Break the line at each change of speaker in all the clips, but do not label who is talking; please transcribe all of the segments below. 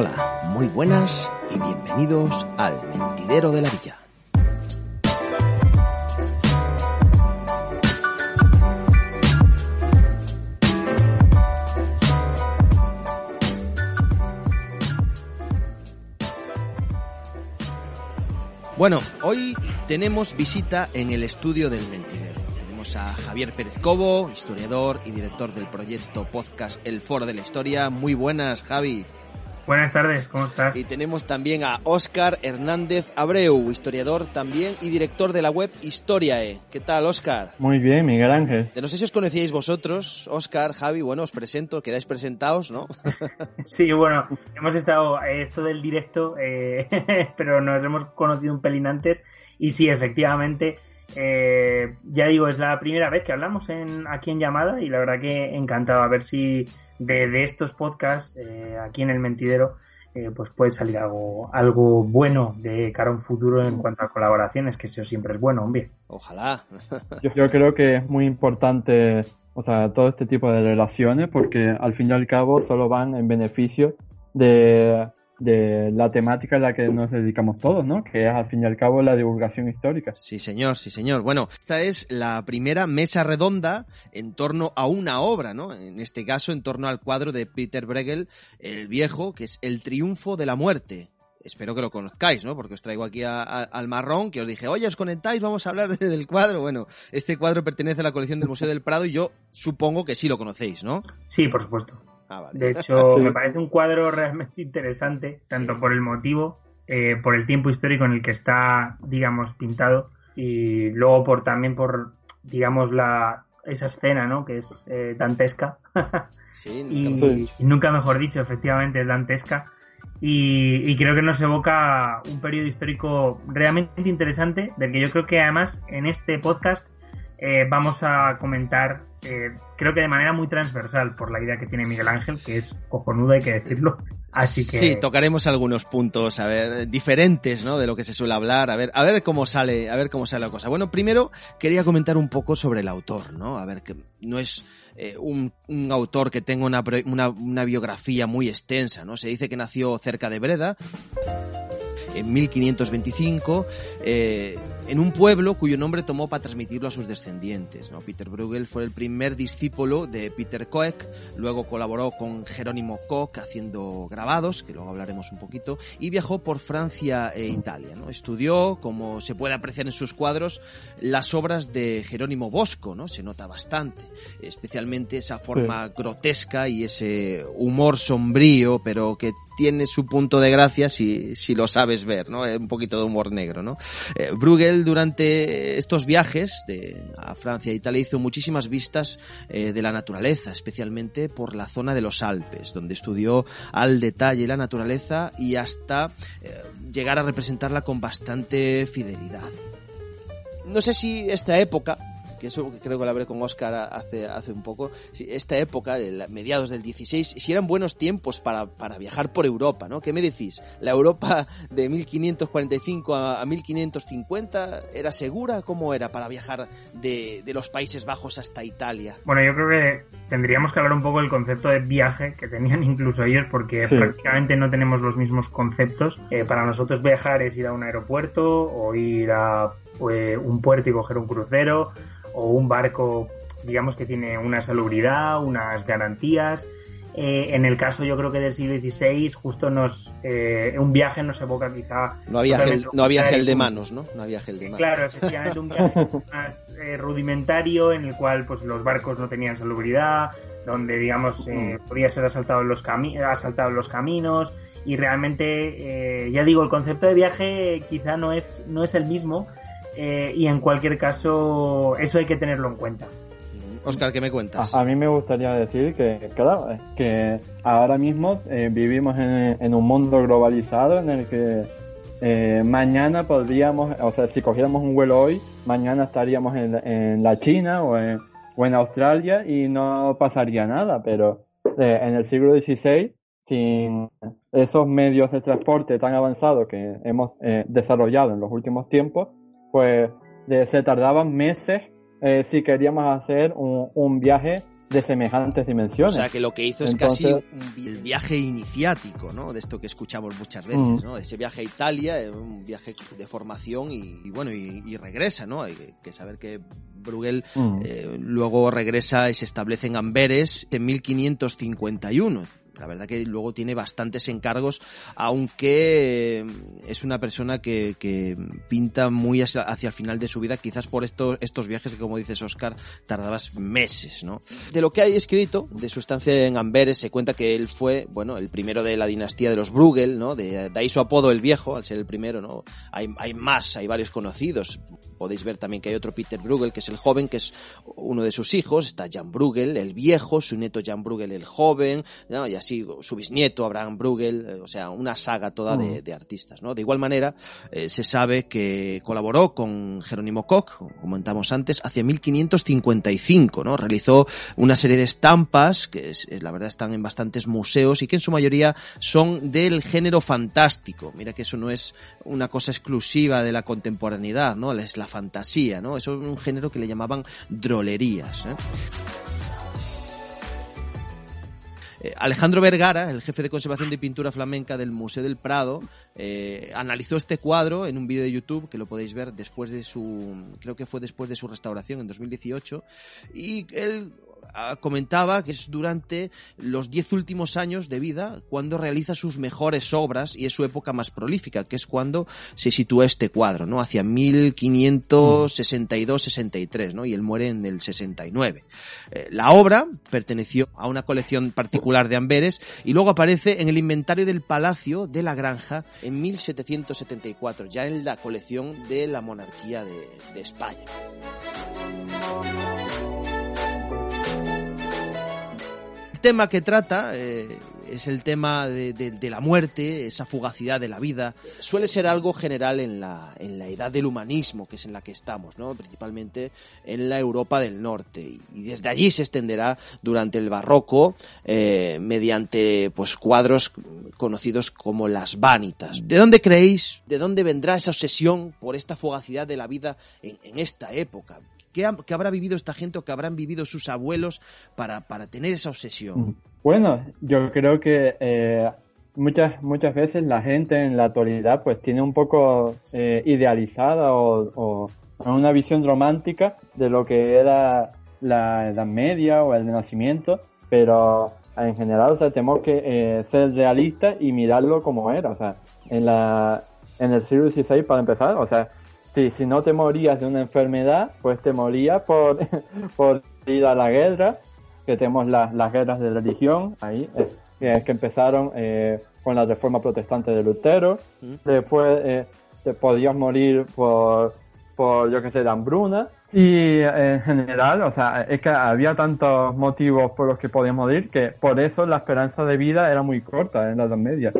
Hola, muy buenas y bienvenidos al Mentidero de la Villa. Bueno, hoy tenemos visita en el estudio del Mentidero. Tenemos a Javier Pérez Cobo, historiador y director del proyecto podcast El Foro de la Historia. Muy buenas, Javi.
Buenas tardes, ¿cómo estás?
Y tenemos también a Óscar Hernández Abreu, historiador también y director de la web Historiae. ¿Qué tal, Óscar?
Muy bien, Miguel Ángel.
No sé si os conocíais vosotros, Óscar, Javi, bueno, os presento, quedáis presentados, ¿no?
sí, bueno, hemos estado eh, esto del directo, eh, pero nos hemos conocido un pelín antes y sí, efectivamente, eh, ya digo, es la primera vez que hablamos en, aquí en llamada y la verdad que encantado a ver si de, estos podcasts eh, aquí en el mentidero eh, pues puede salir algo, algo bueno de cara a un futuro en cuanto a colaboraciones, que eso siempre es bueno, hombre.
Ojalá.
yo, yo creo que es muy importante o sea, todo este tipo de relaciones porque al fin y al cabo solo van en beneficio de de la temática a la que nos dedicamos todos, ¿no? Que es al fin y al cabo la divulgación histórica.
Sí, señor, sí, señor. Bueno, esta es la primera mesa redonda en torno a una obra, ¿no? En este caso, en torno al cuadro de Peter Bruegel, el viejo, que es El triunfo de la muerte. Espero que lo conozcáis, ¿no? Porque os traigo aquí al marrón, que os dije, oye, os conectáis, vamos a hablar del cuadro. Bueno, este cuadro pertenece a la colección del Museo del Prado y yo supongo que sí lo conocéis, ¿no?
Sí, por supuesto. Ah, de hecho, me parece un cuadro realmente interesante, tanto por el motivo, eh, por el tiempo histórico en el que está, digamos, pintado, y luego por también por, digamos, la esa escena, ¿no? Que es eh, dantesca. Sí, y, nunca mejor dicho, efectivamente es dantesca. Y, y, creo que nos evoca un periodo histórico realmente interesante, del que yo creo que además en este podcast eh, vamos a comentar, eh, creo que de manera muy transversal, por la idea que tiene Miguel Ángel, que es cojonuda, hay que decirlo. Así que...
Sí, tocaremos algunos puntos, a ver, diferentes, ¿no? De lo que se suele hablar, a ver, a ver cómo sale, a ver cómo sale la cosa. Bueno, primero quería comentar un poco sobre el autor, ¿no? A ver, que no es eh, un, un, autor que tenga una, una, una biografía muy extensa, ¿no? Se dice que nació cerca de Breda en 1525 eh, en un pueblo cuyo nombre tomó para transmitirlo a sus descendientes. ¿no? Peter Bruegel fue el primer discípulo de Peter Koech, luego colaboró con Jerónimo Koch haciendo grabados, que luego hablaremos un poquito, y viajó por Francia e Italia. ¿no? Estudió, como se puede apreciar en sus cuadros, las obras de Jerónimo Bosco, ¿no? se nota bastante, especialmente esa forma grotesca y ese humor sombrío, pero que tiene su punto de gracia si, si lo sabes ver, ¿no? Un poquito de humor negro, ¿no? Eh, Bruegel durante estos viajes de, a Francia e Italia hizo muchísimas vistas eh, de la naturaleza, especialmente por la zona de los Alpes, donde estudió al detalle la naturaleza y hasta eh, llegar a representarla con bastante fidelidad. No sé si esta época que eso creo que lo hablé con Oscar hace, hace un poco, esta época, mediados del 16, si eran buenos tiempos para, para viajar por Europa, ¿no? ¿Qué me decís? ¿La Europa de 1545 a, 1550 era segura? ¿Cómo era para viajar de, de, los Países Bajos hasta Italia?
Bueno, yo creo que tendríamos que hablar un poco del concepto de viaje que tenían incluso ellos, porque prácticamente no tenemos los mismos conceptos. Eh, para nosotros viajar es ir a un aeropuerto o ir a pues, un puerto y coger un crucero o un barco, digamos que tiene una salubridad, unas garantías. Eh, en el caso, yo creo que del siglo XVI, justo nos eh, un viaje nos evoca quizá.
No había, gel, no había gel de manos, ¿no? No había gel de manos.
Claro, efectivamente, un viaje más eh, rudimentario en el cual pues los barcos no tenían salubridad, donde, digamos, mm. podía ser asaltado en los, asaltado los caminos y realmente, ya digo, el concepto de viaje quizá no es, no es el mismo eh, y en cualquier caso, eso hay que tenerlo en cuenta.
Oscar, ¿qué me cuentas?
A, mí me gustaría decir que, claro, que ahora mismo eh, vivimos en, un mundo globalizado en el que eh, mañana podríamos, o sea, si cogiéramos un vuelo hoy, mañana estaríamos en, la China o en, o en, Australia y no pasaría nada, pero en el siglo XVI, sin esos medios de transporte tan avanzados que hemos desarrollado en los últimos tiempos, pues se tardaban meses eh, si queríamos hacer un, viaje de semejantes dimensiones.
O sea, que lo que hizo es casi un, el viaje iniciático, ¿no? De esto que escuchamos muchas veces, ¿no? Ese viaje a Italia, eh, un viaje de formación y, bueno, y, regresa, ¿no? Hay que saber que Bruegel eh, luego regresa y se establece en Amberes en 1551 la verdad que luego tiene bastantes encargos, aunque eh, es una persona que, que pinta muy hacia, el final de su vida, quizás por estos, estos viajes que, como dices, Oscar, tardabas meses, ¿no? De lo que hay escrito, de su estancia en Amberes, se cuenta que él fue, bueno, el primero de la dinastía de los Bruegel, ¿no? De, ahí su apodo el viejo, al ser el primero, ¿no? Hay, hay más, hay varios conocidos. Podéis ver también que hay otro Peter Bruegel, que es el joven, que es uno de sus hijos. Está Jan Bruegel, el viejo, su nieto Jan Bruegel, el joven. Y así su bisnieto Abraham Bruegel, eh, o sea, una saga toda de, mm. artistas, ¿no? De igual manera, eh, se sabe que colaboró con Jerónimo Koch, como comentamos antes, hacia 1555, ¿no? Realizó una serie de estampas que es, la verdad están en bastantes museos y que en su mayoría son del género fantástico. Mira que eso no es una cosa exclusiva de la contemporaneidad, ¿no? Es la fantasía, ¿no? Eso es un género que le llamaban drolerías. ¿eh? Eh, Alejandro Vergara, el jefe de conservación de pintura flamenca del Museo del Prado, eh, analizó este cuadro en un vídeo de YouTube que lo podéis ver después de su, creo que fue después de su restauración en 2018, y él comentaba que es durante los diez últimos años de vida cuando realiza sus mejores obras y es su época más prolífica, que es cuando se sitúa este cuadro, ¿no? Hacia 1562-63, ¿no? Y él muere en el 69. Eh, la obra perteneció a una colección particular de Amberes y luego aparece en el inventario del Palacio de la Granja en 1774, ya en la colección de la monarquía de España. Tema que trata eh, es el tema de, la muerte, esa fugacidad de la vida. Suele ser algo general en la, en la edad del humanismo, que es en la que estamos, ¿no? principalmente en la Europa del Norte. Y desde allí se extenderá durante el barroco eh, mediante pues, cuadros conocidos como las vanitas. ¿De dónde creéis, de dónde vendrá esa obsesión por esta fugacidad de la vida en, en esta época? ¿Qué, habrá vivido esta gente o qué habrán vivido sus abuelos para, tener esa obsesión?
Bueno, yo creo que eh, muchas, muchas veces la gente en la actualidad pues tiene un poco eh, idealizada o, una visión romántica de lo que era la Edad Media o el Renacimiento, pero en general, o sea, tenemos que eh, ser realistas y mirarlo como era, o sea, en la en el siglo XVI para empezar, o sea, Sí, si no te morías de una enfermedad, pues te morías por, por ir a la guerra, que tenemos las guerras de religión ahí, eh, que, que empezaron eh, con la reforma protestante de Lutero. Después eh, te podías morir por, por, yo que sé, la hambruna. Y en general, o sea, es que había tantos motivos por los que podías morir que por eso la esperanza de vida era muy corta en la Edad Media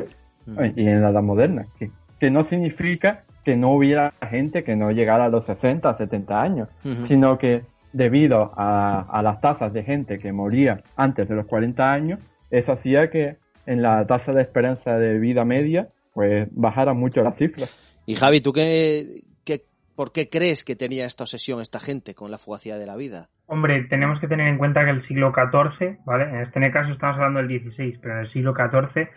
y en la Edad Moderna. Que, que no significa que no hubiera gente que no llegara a los 60, 70 años, sino que debido a, las tasas de gente que moría antes de los 40 años, eso hacía que en la tasa de esperanza de vida media, pues bajara mucho la cifra.
Y Javi, ¿tú qué, qué, por qué crees que tenía esta obsesión esta gente con la fugacidad de la vida?
Hombre, tenemos que tener en cuenta que el siglo XIV, ¿vale? En este caso estamos hablando del XVI, pero en el siglo XIV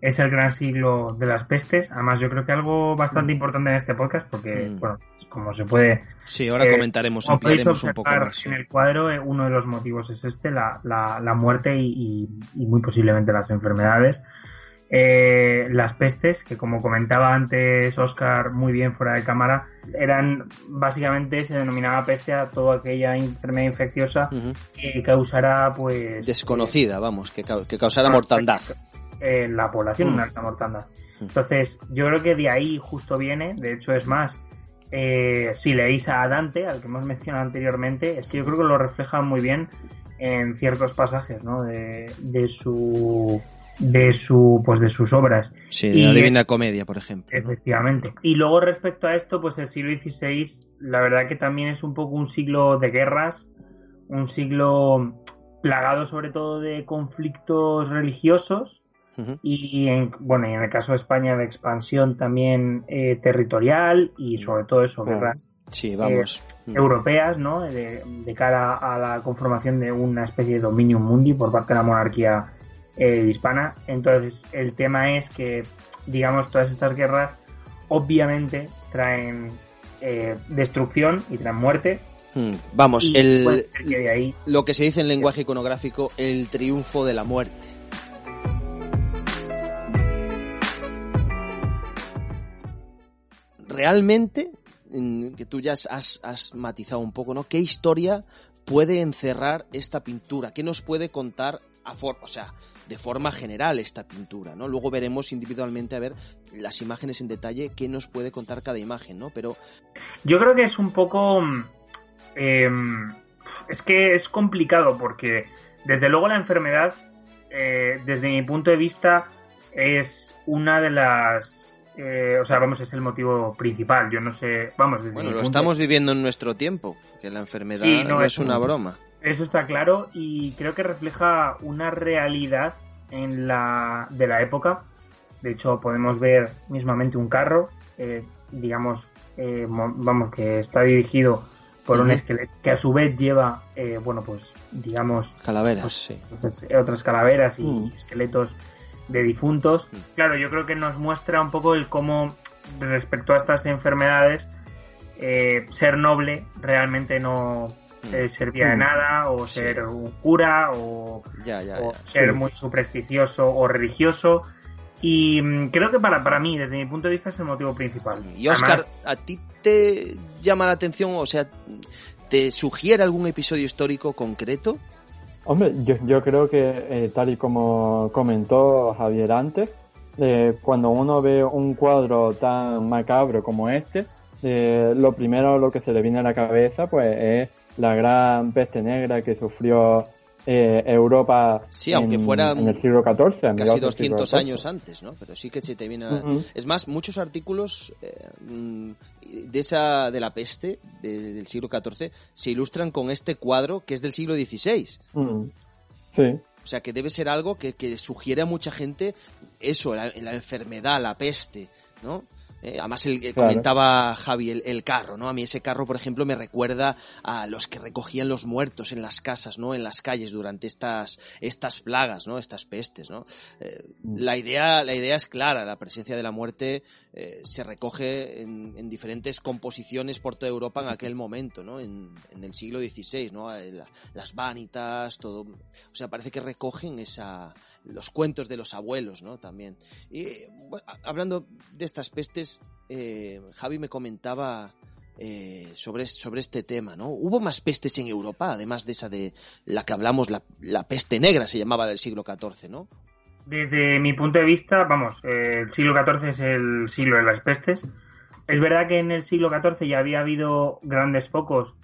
es el gran siglo de las pestes. Además, yo creo que algo bastante mm. importante en este podcast, porque, mm. bueno, como se puede.
Sí, ahora eh, comentaremos, ampliaremos un poco más.
En el cuadro, eh, uno de los motivos es este: la, la, muerte y, muy posiblemente las enfermedades. Eh, las pestes, que como comentaba antes Oscar muy bien fuera de cámara, eran básicamente se denominaba peste a toda aquella enfermedad infecciosa que causara pues
desconocida, vamos, que, que causara mortandad
en la población en mm. alta mortandad. Mm. Entonces, yo creo que de ahí justo viene, de hecho es más, eh, si leéis a Dante, al que hemos mencionado anteriormente, es que yo creo que lo refleja muy bien en ciertos pasajes, ¿no? De, de su de su pues de sus obras.
Sí, de la Divina Comedia, por ejemplo.
Efectivamente. Y luego respecto a esto, pues el siglo XVI, la verdad que también es un poco un siglo de guerras, un siglo plagado sobre todo de conflictos religiosos, y en, bueno, y en el caso de España de expansión también eh, territorial y sobre todo eso, guerras
sí, vamos.
Eh, europeas, ¿no? De, cara a la conformación de una especie de dominio mundi por parte de la monarquía eh, hispana. Entonces, el tema es que, digamos, todas estas guerras obviamente traen destrucción y traen muerte,
hmm, Vamos, el, lo que se dice en lenguaje iconográfico, el triunfo de la muerte. Realmente, que tú ya has, matizado un poco, ¿no? ¿Qué historia puede encerrar esta pintura? ¿Qué nos puede contar a o sea, de forma general esta pintura, ¿no? Luego veremos individualmente a ver las imágenes en detalle qué nos puede contar cada imagen, ¿no? Pero
yo creo que es un poco em, es que es complicado porque desde luego la enfermedad eh, desde mi punto de vista es una de las eh, o sea, vamos, es el motivo principal. Yo no sé, vamos, desde
Bueno, lo estamos viviendo en nuestro tiempo, que la enfermedad no, es, una broma.
Eso está claro y creo que refleja una realidad en la de la época. De hecho, podemos ver mismamente un carro, eh, digamos, eh, vamos, que está dirigido por un esqueleto que a su vez lleva, bueno, pues, digamos,
calaveras,
pues,
sí.
Pues, otras calaveras y mm. esqueletos de difuntos. Mm. Claro, yo creo que nos muestra un poco el cómo respecto a estas enfermedades eh, ser noble realmente no mm. eh, servía de mm. nada o ser un cura o, ser muy supersticioso o religioso y creo que para, para mí desde mi punto de vista es el motivo principal
y Oscar a ti te llama la atención o sea te sugiere algún episodio histórico concreto
Hombre, yo, yo creo que eh, tal y como comentó Javier antes, eh, cuando uno ve un cuadro tan macabro como este, eh, lo primero lo que se le viene a la cabeza pues es la gran peste negra que sufrió eh, Europa
sí, aunque en, fuera
en el siglo XIV.
Casi 200 años antes, ¿no? Pero sí que se te viene a... Es más, muchos artículos eh, mm, de esa de la peste del siglo XIV se ilustran con este cuadro que es del siglo XVI.
Sí.
O sea, que debe ser algo que, que sugiere a mucha gente eso, la, la enfermedad, la peste, ¿no? Eh, además, el, comentaba Javi el, carro, ¿no? A mí ese carro, por ejemplo, me recuerda a los que recogían los muertos en las casas, ¿no? En las calles durante estas, estas plagas, ¿no? Estas pestes, ¿no? Eh, mm. la idea, la idea es clara, la presencia de la muerte eh, se recoge en, en, diferentes composiciones por toda Europa en aquel momento, ¿no? En, en el siglo XVI, ¿no? Las vanitas, todo. O sea, parece que recogen esa, los cuentos de los abuelos, ¿no? También. Y hablando de estas pestes, eh, Javi me comentaba eh, sobre, sobre este tema, ¿no? Hubo más pestes en Europa, además de esa de la que hablamos, la, peste negra se llamaba del siglo XIV, ¿no?
Desde mi punto de vista, vamos, el siglo XIV es el siglo de las pestes. Es verdad que en el siglo XIV ya había habido grandes focos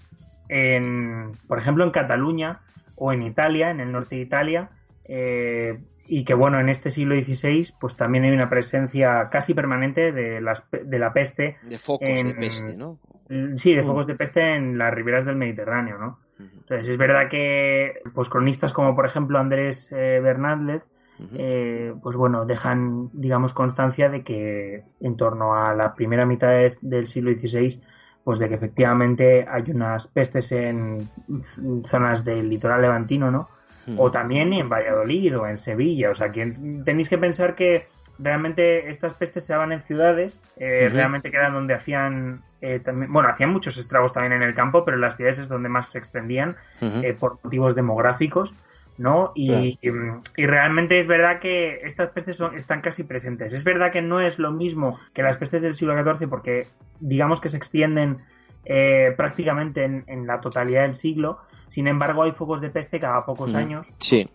en, por ejemplo, en Cataluña o en Italia, en el norte de Italia, eh, y que bueno, en este siglo XVI pues también hay una presencia casi permanente de, las, de la peste.
De focos de peste, ¿no?
Sí, de mm. focos de peste en las riberas del Mediterráneo, ¿no? Entonces es verdad que pues cronistas como por ejemplo Andrés eh, Bernández eh, pues bueno, dejan digamos constancia de que en torno a la primera mitad del siglo XVI pues de que efectivamente hay unas pestes en zonas del litoral levantino, ¿no? O también en Valladolid o en Sevilla. O sea, que tenéis que pensar que realmente estas pestes se daban en ciudades, eh, realmente que eran donde hacían eh, también, bueno, hacían muchos estragos también en el campo, pero en las ciudades es donde más se extendían eh, por motivos demográficos. ¿no? Y, y, realmente es verdad que estas pestes son, están casi presentes. Es verdad que no es lo mismo que las pestes del siglo XIV porque digamos que se extienden prácticamente en, en, la totalidad del siglo, sin embargo, hay focos de peste cada pocos mm. años.
Sí.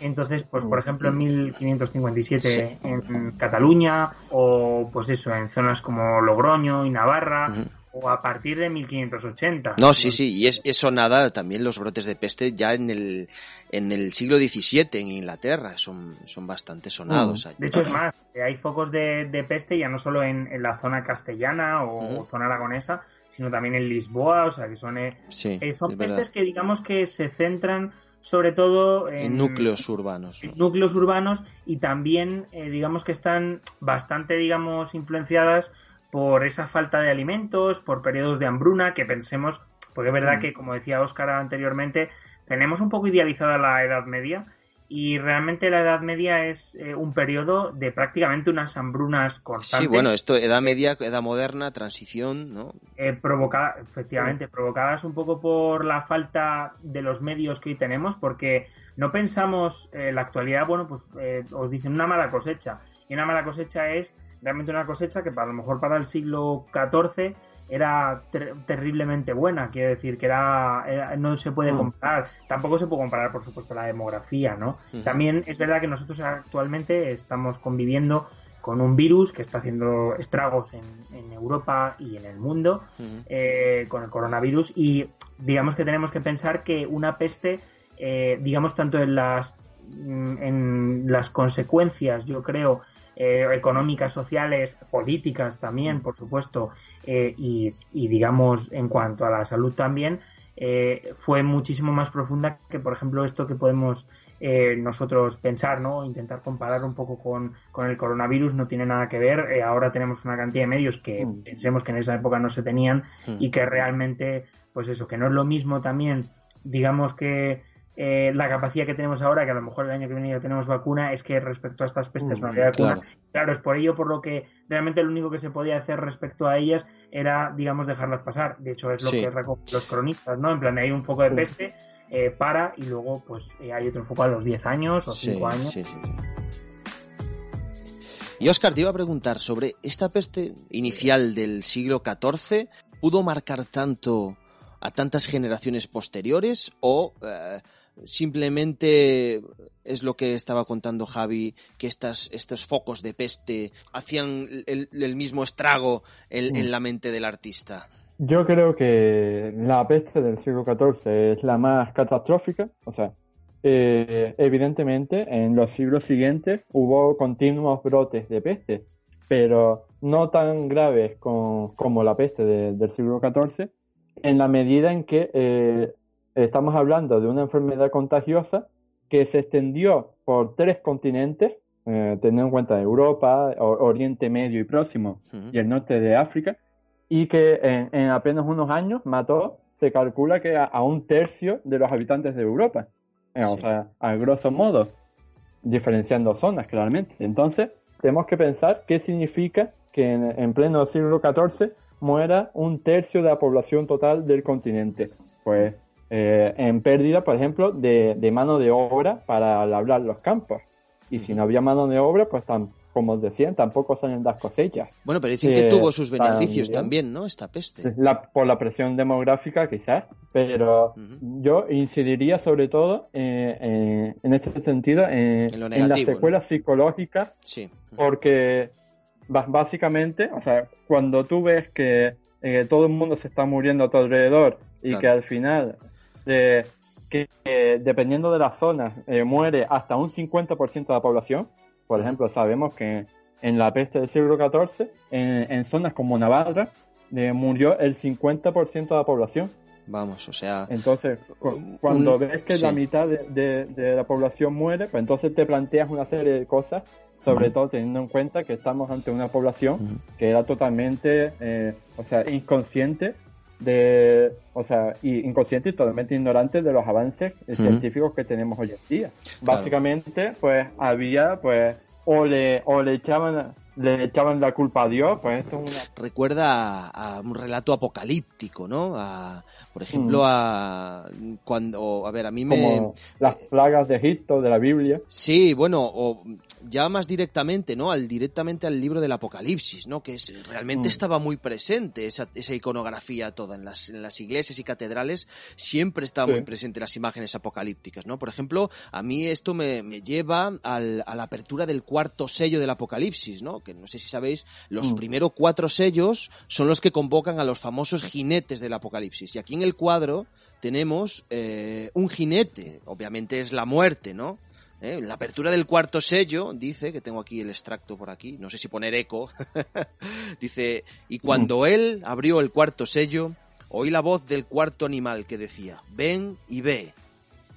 Entonces, pues por ejemplo, en 1557 en Cataluña, o pues eso, en zonas como Logroño y Navarra, o a partir de 1580.
No, sí, sí, y es, eso nada, también los brotes de peste ya en el, en el siglo XVII en Inglaterra son, son bastante sonados.
De hecho, es más, hay focos de, de peste ya no solo en, la zona castellana o zona aragonesa, sino también en Lisboa, o sea, que son, eh, eh, son pestes que digamos que se centran sobre todo
en, núcleos urbanos.
núcleos urbanos y también, eh, digamos que están bastante, digamos, influenciadas por esa falta de alimentos, por periodos de hambruna, que pensemos, porque es verdad mm. que, como decía Óscar anteriormente, tenemos un poco idealizada la Edad Media y realmente la Edad Media es eh, un periodo de prácticamente unas hambrunas constantes.
Sí, bueno, esto, Edad Media, Edad Moderna, transición, ¿no?
Eh, provocada, efectivamente, provocadas un poco por la falta de los medios que hoy tenemos, porque no pensamos, en eh, la actualidad, bueno, pues os dicen una mala cosecha, y una mala cosecha es realmente una cosecha que para lo mejor para el siglo XIV era terriblemente buena, quiero decir que era, no se puede mm. comparar, tampoco se puede comparar por supuesto la demografía, ¿no? También es verdad que nosotros actualmente estamos conviviendo con un virus que está haciendo estragos en, Europa y en el mundo eh, con el coronavirus y digamos que tenemos que pensar que una peste, eh, digamos tanto en las mm, en las consecuencias, yo creo, eh, económicas, sociales, políticas también, por supuesto, eh, y, digamos en cuanto a la salud también, eh, fue muchísimo más profunda que, por ejemplo, esto que podemos nosotros pensar, ¿no? Intentar comparar un poco con, el coronavirus no tiene nada que ver. ahora tenemos una cantidad de medios que mm. pensemos que en esa época no se tenían mm. y que realmente, pues eso, que no es lo mismo también, digamos que eh, la capacidad que tenemos ahora, que a lo mejor el año que viene ya tenemos vacuna, es que respecto a estas pestes no había vacuna. Claro. es por ello por lo que realmente lo único que se podía hacer respecto a ellas era, digamos, dejarlas pasar. De hecho, es lo que recogen los cronistas, ¿no? En plan, hay un foco de peste, eh, para, y luego, pues, eh, hay otro foco a los 10 años o 5 años.
Y Oscar, te iba a preguntar sobre esta peste inicial del siglo XIV, ¿pudo marcar tanto a tantas generaciones posteriores o simplemente es lo que estaba contando Javi, que estas, estos focos de peste hacían el, mismo estrago en, mm. la mente del artista.
Yo creo que la peste del siglo XIV es la más catastrófica, o sea, eh, evidentemente en los siglos siguientes hubo continuos brotes de peste, pero no tan graves como la peste del siglo XIV, en la medida en que eh, Estamos hablando de una enfermedad contagiosa que se extendió por tres continentes, eh, teniendo en cuenta Europa, Oriente Medio y Próximo y el norte de África, y que en, apenas unos años mató, se calcula que a, un tercio de los habitantes de Europa. Eh, o sea, a grosso modo, diferenciando zonas claramente. Entonces, tenemos que pensar qué significa que en, en pleno siglo XIV muera un tercio de la población total del continente. Pues eh, en pérdida, por ejemplo, de, mano de obra para labrar los campos. Y si no había mano de obra, pues tan, como decían, tampoco salen las cosechas.
Bueno, pero dicen que tuvo sus beneficios también, ¿no? Esta peste.
por la presión demográfica, quizás. Pero yo incidiría sobre todo en ese sentido en, las secuelas psicológicas. Sí. Porque básicamente, o sea, cuando tú ves que eh, todo el mundo se está muriendo a tu alrededor y que al final que dependiendo de la zona eh, muere hasta un 50% de la población. Por ejemplo, sabemos que en la peste del siglo XIV, en, zonas como Navarra, eh, murió el 50% de la población.
Vamos, o sea...
Entonces, cuando ves que la mitad de, la población muere, pues entonces te planteas una serie de cosas, sobre todo teniendo en cuenta que estamos ante una población que era totalmente, eh, o sea, inconsciente de, o sea, inconsciente y totalmente ignorante de los avances científicos que tenemos hoy en día. Básicamente, pues había, pues, o le, o le echaban le echaban la culpa a Dios, pues esto es una...
Recuerda a, un relato apocalíptico, ¿no? A, por ejemplo, mm. a cuando, a ver, a mí me...
Como las plagas de Egipto, de la Biblia.
Sí, bueno, o ya más directamente, ¿no? Al directamente al libro del Apocalipsis, ¿no? Que es, realmente mm. estaba muy presente esa, esa iconografía toda en las, en las, iglesias y catedrales, siempre estaba muy presente las imágenes apocalípticas, ¿no? Por ejemplo, a mí esto me, me lleva al, a la apertura del cuarto sello del Apocalipsis, ¿no? No sé si sabéis, los mm. primeros cuatro sellos son los que convocan a los famosos jinetes del Apocalipsis. Y aquí en el cuadro tenemos eh, un jinete, obviamente es la muerte, ¿no? ¿Eh? La apertura del cuarto sello dice, que tengo aquí el extracto por aquí, no sé si poner eco, dice, y cuando él abrió el cuarto sello, oí la voz del cuarto animal que decía, ven y ve.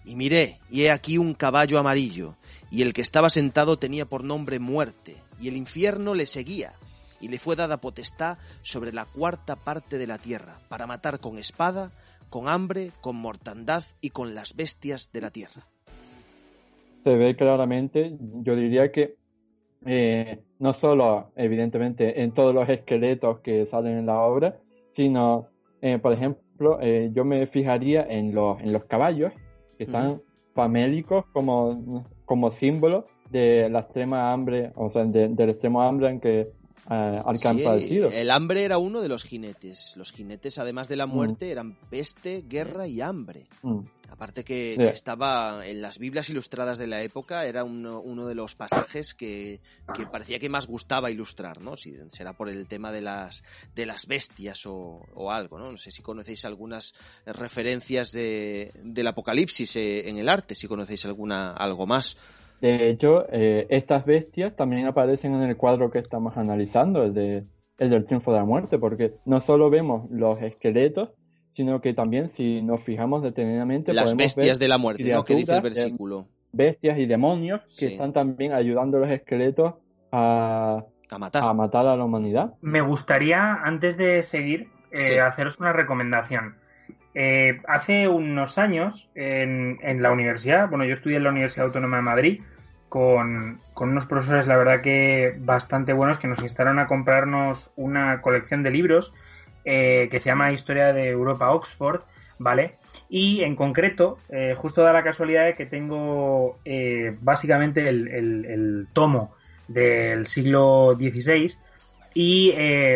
Y miré, y he aquí un caballo amarillo, y el que estaba sentado tenía por nombre muerte, y el infierno le seguía, y le fue dada potestad sobre la cuarta parte de la tierra, para matar con espada, con hambre, con mortandad y con las bestias de la tierra.
Se ve claramente, yo diría que eh, no solo, evidentemente, en todos los esqueletos que salen en la obra, sino, eh, por ejemplo, eh, yo me fijaría en los, en los caballos, que están famélicos como, como símbolo de la extrema hambre, o sea, del extremo hambre en que al sí,
El hambre era uno de los jinetes. Los jinetes, además de la mm. muerte, eran peste, guerra y hambre. Mm. Aparte que, estaba en las Biblias ilustradas de la época, era uno, uno de los pasajes que, que, parecía que más gustaba ilustrar, ¿no? Si será por el tema de las, de las bestias o, o algo, ¿no? No sé si conocéis algunas referencias de, del Apocalipsis eh, en el arte, si conocéis alguna, algo más.
De hecho, eh, estas bestias también aparecen en el cuadro que estamos analizando, el, de, el del triunfo de la muerte, porque no solo vemos los esqueletos, sino que también si nos fijamos detenidamente...
Las bestias de la muerte, ¿no? Que dice el versículo.
Bestias y demonios que están también ayudando a los esqueletos a,
a, matar.
a matar a la humanidad.
Me gustaría, antes de seguir, eh, haceros una recomendación. Eh, hace unos años, en, en, la universidad, bueno, yo estudié en la Universidad Autónoma de Madrid, con, unos profesores, la verdad que bastante buenos, que nos instaron a comprarnos una colección de libros eh, que se llama Historia de Europa Oxford, ¿vale? Y en concreto, eh, justo da la casualidad de que tengo eh, básicamente el, el, tomo del siglo XVI y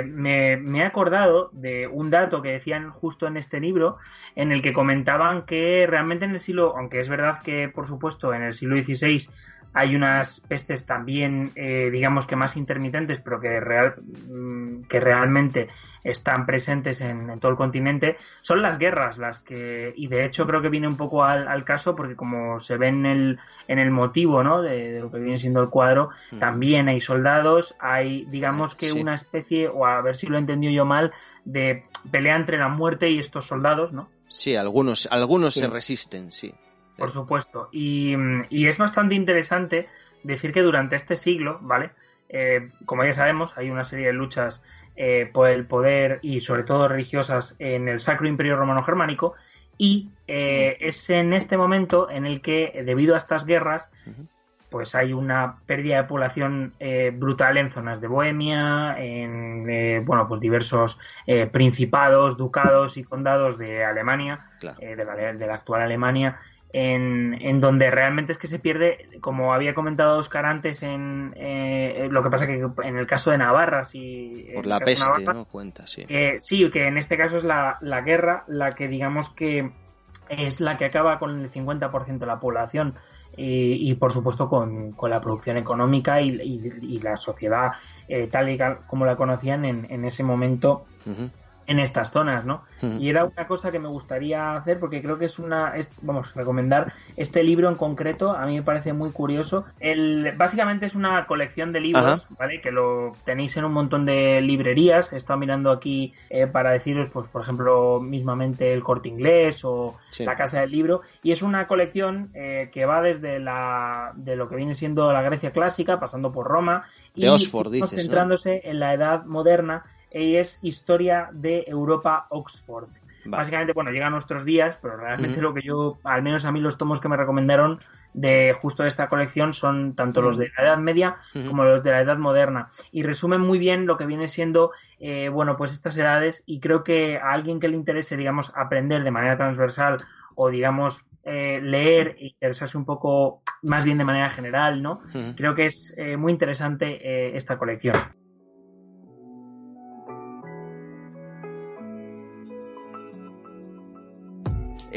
me, me, he acordado de un dato que decían justo en este libro, en el que comentaban que realmente en el siglo, aunque es verdad que por supuesto en el siglo XVI hay unas pestes también, eh, digamos que más intermitentes, pero que, real, mm, que realmente están presentes en, todo el continente, son las guerras las que, y de hecho creo que viene un poco al, caso, porque como se ve en el, en el motivo ¿no? de, lo que viene siendo el cuadro, mm. también hay soldados, hay, digamos que una especie, o a ver si lo he entendido yo mal, de pelea entre la muerte y estos soldados, ¿no?
Sí, algunos, algunos se resisten, sí.
Por supuesto. Y, es bastante interesante decir que durante este siglo, ¿vale? Eh, como ya sabemos, hay una serie de luchas eh, por el poder y sobre todo religiosas en el Sacro Imperio Romano Germánico y eh, es en este momento en el que, debido a estas guerras, pues hay una pérdida de población brutal en zonas de Bohemia, en bueno, pues diversos principados, ducados y condados de Alemania, de, de, la, actual Alemania, en, en, donde realmente es que se pierde, como había comentado Oscar antes, en eh, lo que pasa que en el caso de Navarra, si...
Por la peste, ¿no? Cuenta, sí.
sí, que en este caso es la, la, guerra la que digamos que es la que acaba con el 50% de la población y, y por supuesto con, con, la producción económica y, y, la sociedad eh, tal y como la conocían en, en ese momento en estas zonas, ¿no? Hmm. Y era una cosa que me gustaría hacer porque creo que es una, es, vamos, recomendar este libro en concreto, a mí me parece muy curioso. El, básicamente es una colección de libros, ¿vale? Que lo tenéis en un montón de librerías. He estado mirando aquí eh, para deciros, pues, por ejemplo, mismamente el Corte Inglés o la Casa del Libro. Y es una colección eh, que va desde la, de lo que viene siendo la Grecia clásica, pasando por Roma,
y Oxford,
concentrándose en la Edad Moderna y es Historia de Europa Oxford. Básicamente, bueno, llega a nuestros días, pero realmente lo que yo, al menos a mí los tomos que me recomendaron de justo de esta colección son tanto los de la Edad Media como los de la Edad Moderna y resumen muy bien lo que viene siendo, eh, bueno, pues estas edades y creo que a alguien que le interese, digamos, aprender de manera transversal o, digamos, eh, leer e interesarse un poco más bien de manera general, ¿no? Creo que es eh, muy interesante esta colección.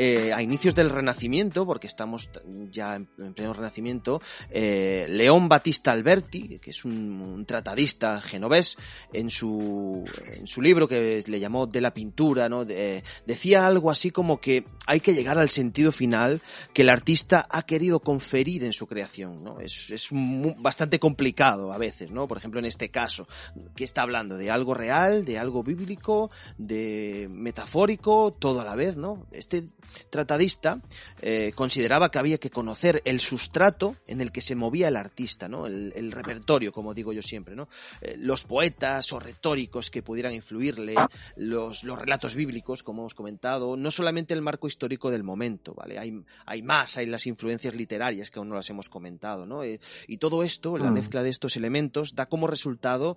Eh, a inicios del Renacimiento, porque estamos ya en, pleno Renacimiento, eh, León Batista Alberti, que es un, tratadista genovés, en su, en su libro que le llamó De la pintura, ¿no? decía algo así como que hay que llegar al sentido final que el artista ha querido conferir en su creación, ¿no? Es, es bastante complicado a veces, ¿no? Por ejemplo, en este caso, que está hablando de algo real, de algo bíblico, de metafórico, todo a la vez, ¿no? Este tratadista eh, consideraba que había que conocer el sustrato en el que se movía el artista, ¿no? El, repertorio, como digo yo siempre, ¿no? Eh, los poetas o retóricos que pudieran influirle, los, los relatos bíblicos, como hemos comentado, no solamente el marco histórico del momento, ¿vale? Hay, hay más, hay las influencias literarias que aún no las hemos comentado, ¿no? Eh, y todo esto, la mm. mezcla de estos elementos, da como resultado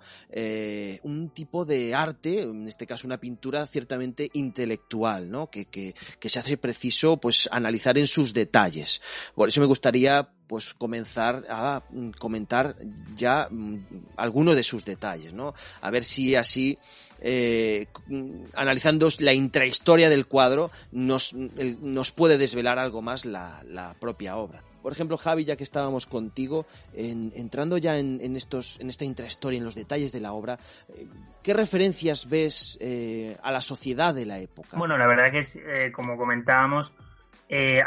un tipo de arte, en este caso una pintura ciertamente intelectual, ¿no? Que, que, que se hace preciso pues analizar en sus detalles. Por eso me gustaría pues comenzar a mm, comentar ya mm, algunos de sus detalles, ¿no? A ver si así eh, analizando la intrahistoria del cuadro nos, nos puede desvelar algo más la, la propia obra por ejemplo, Javi, ya que estábamos contigo, entrando ya en, estos, en esta intrahistoria, en los detalles de la obra, eh, ¿qué referencias ves eh, a la sociedad de la época?
Bueno, la verdad que es, eh, como comentábamos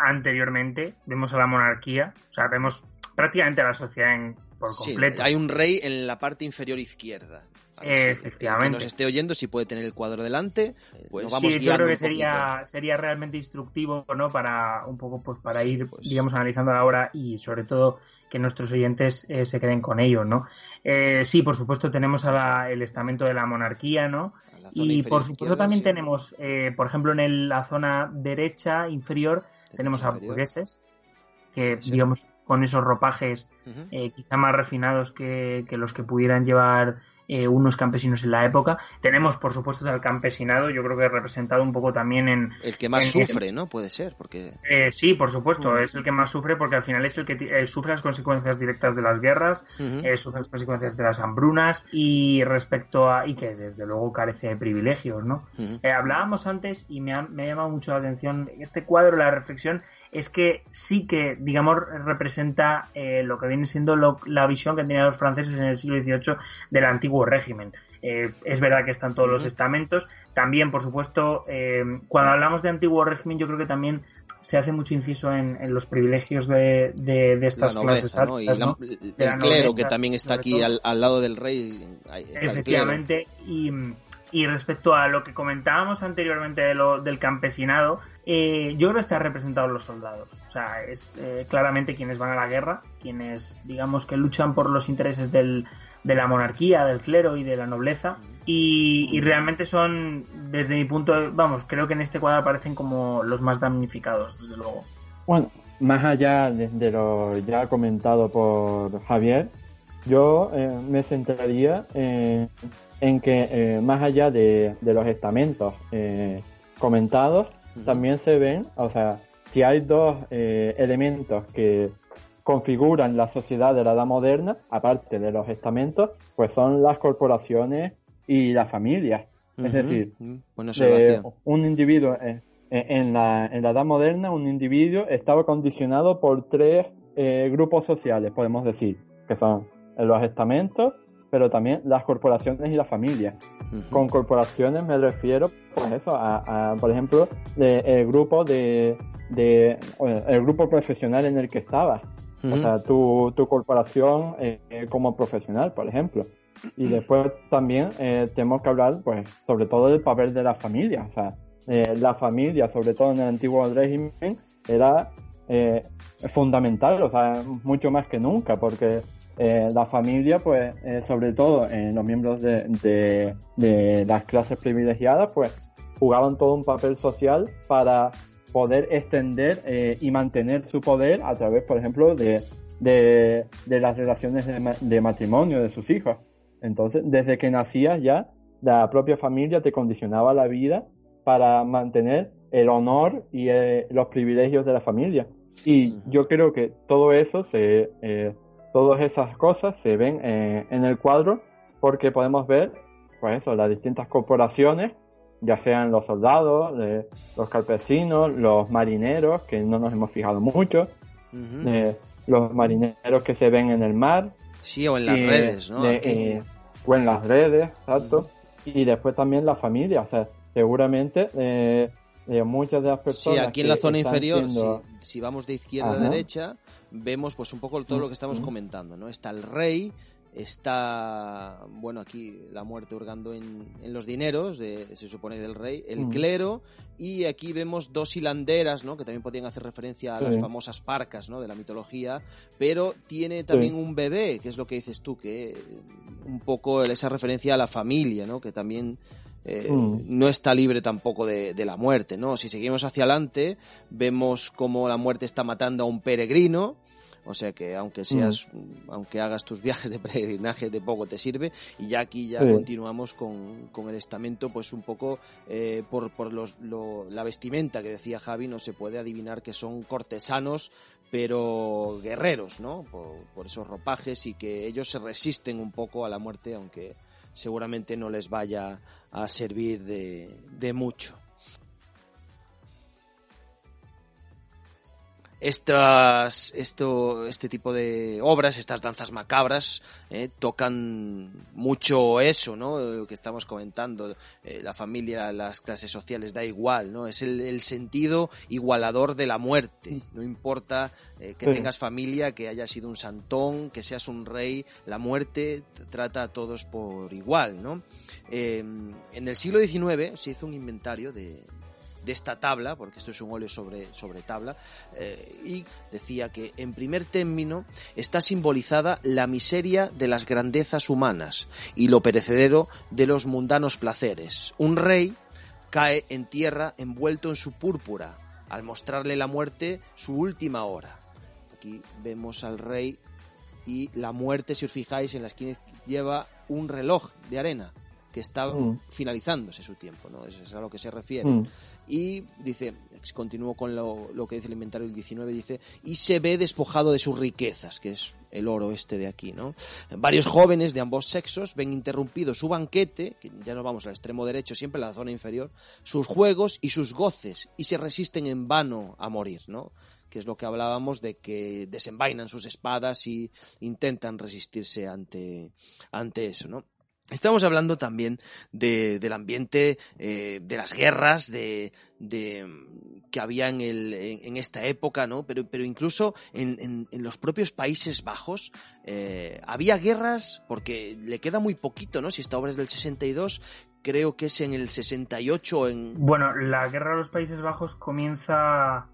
anteriormente, vemos a la monarquía, o sea, vemos prácticamente a la sociedad en, por completo.
hay un rey en la parte inferior izquierda.
Efectivamente.
Que nos esté oyendo, si puede tener el cuadro delante,
pues vamos sí, yo creo que sería, sería realmente instructivo, ¿no? Para un poco, pues para ir, pues digamos, analizando la obra y sobre todo que nuestros oyentes eh, se queden con ello, ¿no? Eh, sí, por supuesto tenemos a el estamento de la monarquía, ¿no? Y por supuesto también tenemos, eh, por ejemplo, en la zona derecha inferior tenemos a burgueses que, digamos, con esos ropajes quizá más refinados que, que los que pudieran llevar eh, unos campesinos en la época. Tenemos, por supuesto, al campesinado, yo creo que representado un poco también en...
El que más sufre, ¿no? Puede ser, porque...
Eh, sí, por supuesto, es el que más sufre porque al final es el que eh, sufre las consecuencias directas de las guerras, sufre las consecuencias de las hambrunas y respecto a... y que desde luego carece de privilegios, ¿no? hablábamos antes y me ha, me ha llamado mucho la atención este cuadro, la reflexión, es que sí que, digamos, representa lo que viene siendo la visión que tenían los franceses en el siglo XVIII del antiguo régimen. Eh, es verdad que están todos los estamentos. También, por supuesto, eh, cuando hablamos de antiguo régimen, yo creo que también se hace mucho inciso en, los privilegios de, estas clases
el clero, que también está aquí al, lado del rey.
Efectivamente. Y, y, respecto a lo que comentábamos anteriormente de lo, del campesinado, eh, yo creo que está representado los soldados. O sea, es claramente quienes van a la guerra, quienes, digamos, que luchan por los intereses del, de la monarquía, del clero y de la nobleza. Y, realmente son, desde mi punto de vamos, creo que en este cuadro aparecen como los más damnificados, desde luego.
Bueno, más allá de, lo ya comentado por Javier, yo eh, me centraría en que eh, más allá de, los estamentos eh, comentados, también se ven, o sea, si hay dos elementos que configuran la sociedad de la edad moderna, aparte de los estamentos, pues son las corporaciones y las familias. Es decir, un individuo eh, eh, en, la, en, la, edad moderna, un individuo estaba condicionado por tres eh, grupos sociales, podemos decir, que son los estamentos, pero también las corporaciones y las familias. Con corporaciones me refiero, pues eso, a, por ejemplo, el grupo de, de, el grupo profesional en el que estabas o sea, tu, tu corporación eh, como profesional, por ejemplo. Y después también eh, tenemos que hablar, pues, sobre todo del papel de la familia. O sea, eh, la familia, sobre todo en el antiguo régimen, era fundamental, o sea, mucho más que nunca, porque la familia, pues, sobre todo en los miembros de, de, de las clases privilegiadas, pues, jugaban todo un papel social para poder extender eh, y mantener su poder a través, por ejemplo, de, de, las relaciones de, matrimonio de sus hijos. Entonces, desde que nacías ya, la propia familia te condicionaba la vida para mantener el honor y eh, los privilegios de la familia. Y yo creo que todo eso, se, eh, todas esas cosas se ven en el cuadro porque podemos ver, pues eso, las distintas corporaciones ya sean los soldados, los campesinos, los marineros, que no nos hemos fijado mucho, eh, los marineros que se ven en el mar.
Sí, o en las redes, ¿no?
Eh, o en las redes, exacto. Y después también la familia, o sea, seguramente eh, muchas de las personas.
Sí, aquí en la zona inferior, si, vamos de izquierda a derecha, vemos pues un poco todo lo que estamos comentando, ¿no? Está el rey, está, bueno, aquí la muerte hurgando en, los dineros, de, se supone, del rey, el clero, y aquí vemos dos hilanderas, ¿no? Que también podrían hacer referencia a las famosas parcas, ¿no? De la mitología, pero tiene también un bebé, que es lo que dices tú, que un poco esa referencia a la familia, ¿no? Que también eh, no está libre tampoco de, de, la muerte, ¿no? Si seguimos hacia adelante, vemos cómo la muerte está matando a un peregrino, o sea que aunque seas, aunque hagas tus viajes de peregrinaje, de poco te sirve. Y ya aquí ya continuamos con, con, el estamento, pues un poco eh, por, por los, la vestimenta que decía Javi, no se puede adivinar que son cortesanos, pero guerreros, ¿no? Por, por esos ropajes y que ellos se resisten un poco a la muerte, aunque seguramente no les vaya a servir de, de mucho. Estas, esto, este tipo de obras, estas danzas macabras, eh, tocan mucho eso, ¿no? Lo que estamos comentando, eh, la familia, las clases sociales, da igual, ¿no? Es el, sentido igualador de la muerte. No importa eh, que tengas familia, que hayas sido un santón, que seas un rey, la muerte trata a todos por igual, ¿no? en el siglo XIX se hizo un inventario de, de esta tabla, porque esto es un óleo sobre, sobre tabla, eh, y decía que en primer término está simbolizada la miseria de las grandezas humanas y lo perecedero de los mundanos placeres. Un rey cae en tierra envuelto en su púrpura, al mostrarle la muerte su última hora. Aquí vemos al rey y la muerte, si os fijáis, en la esquina lleva un reloj de arena que está mm. finalizándose su tiempo, ¿no? Eso es a lo que se refiere. Mm. Y dice, continúo con lo, que dice el inventario del 19, dice, y se ve despojado de sus riquezas, que es el oro este de aquí, ¿no? Varios jóvenes de ambos sexos ven interrumpido su banquete, que ya nos vamos al extremo derecho, siempre en la zona inferior, sus juegos y sus goces, y se resisten en vano a morir, ¿no? que es lo que hablábamos de que desenvainan sus espadas y intentan resistirse ante, ante eso, ¿no? Estamos hablando también de, del ambiente, eh, de las guerras, de, de que había en, el, en, esta época, ¿no? Pero, pero incluso en, en, los propios Países Bajos eh, había guerras, porque le queda muy poquito, ¿no? Si esta obra es del 62, creo que es en el 68 en...
Bueno, la guerra de los Países Bajos comienza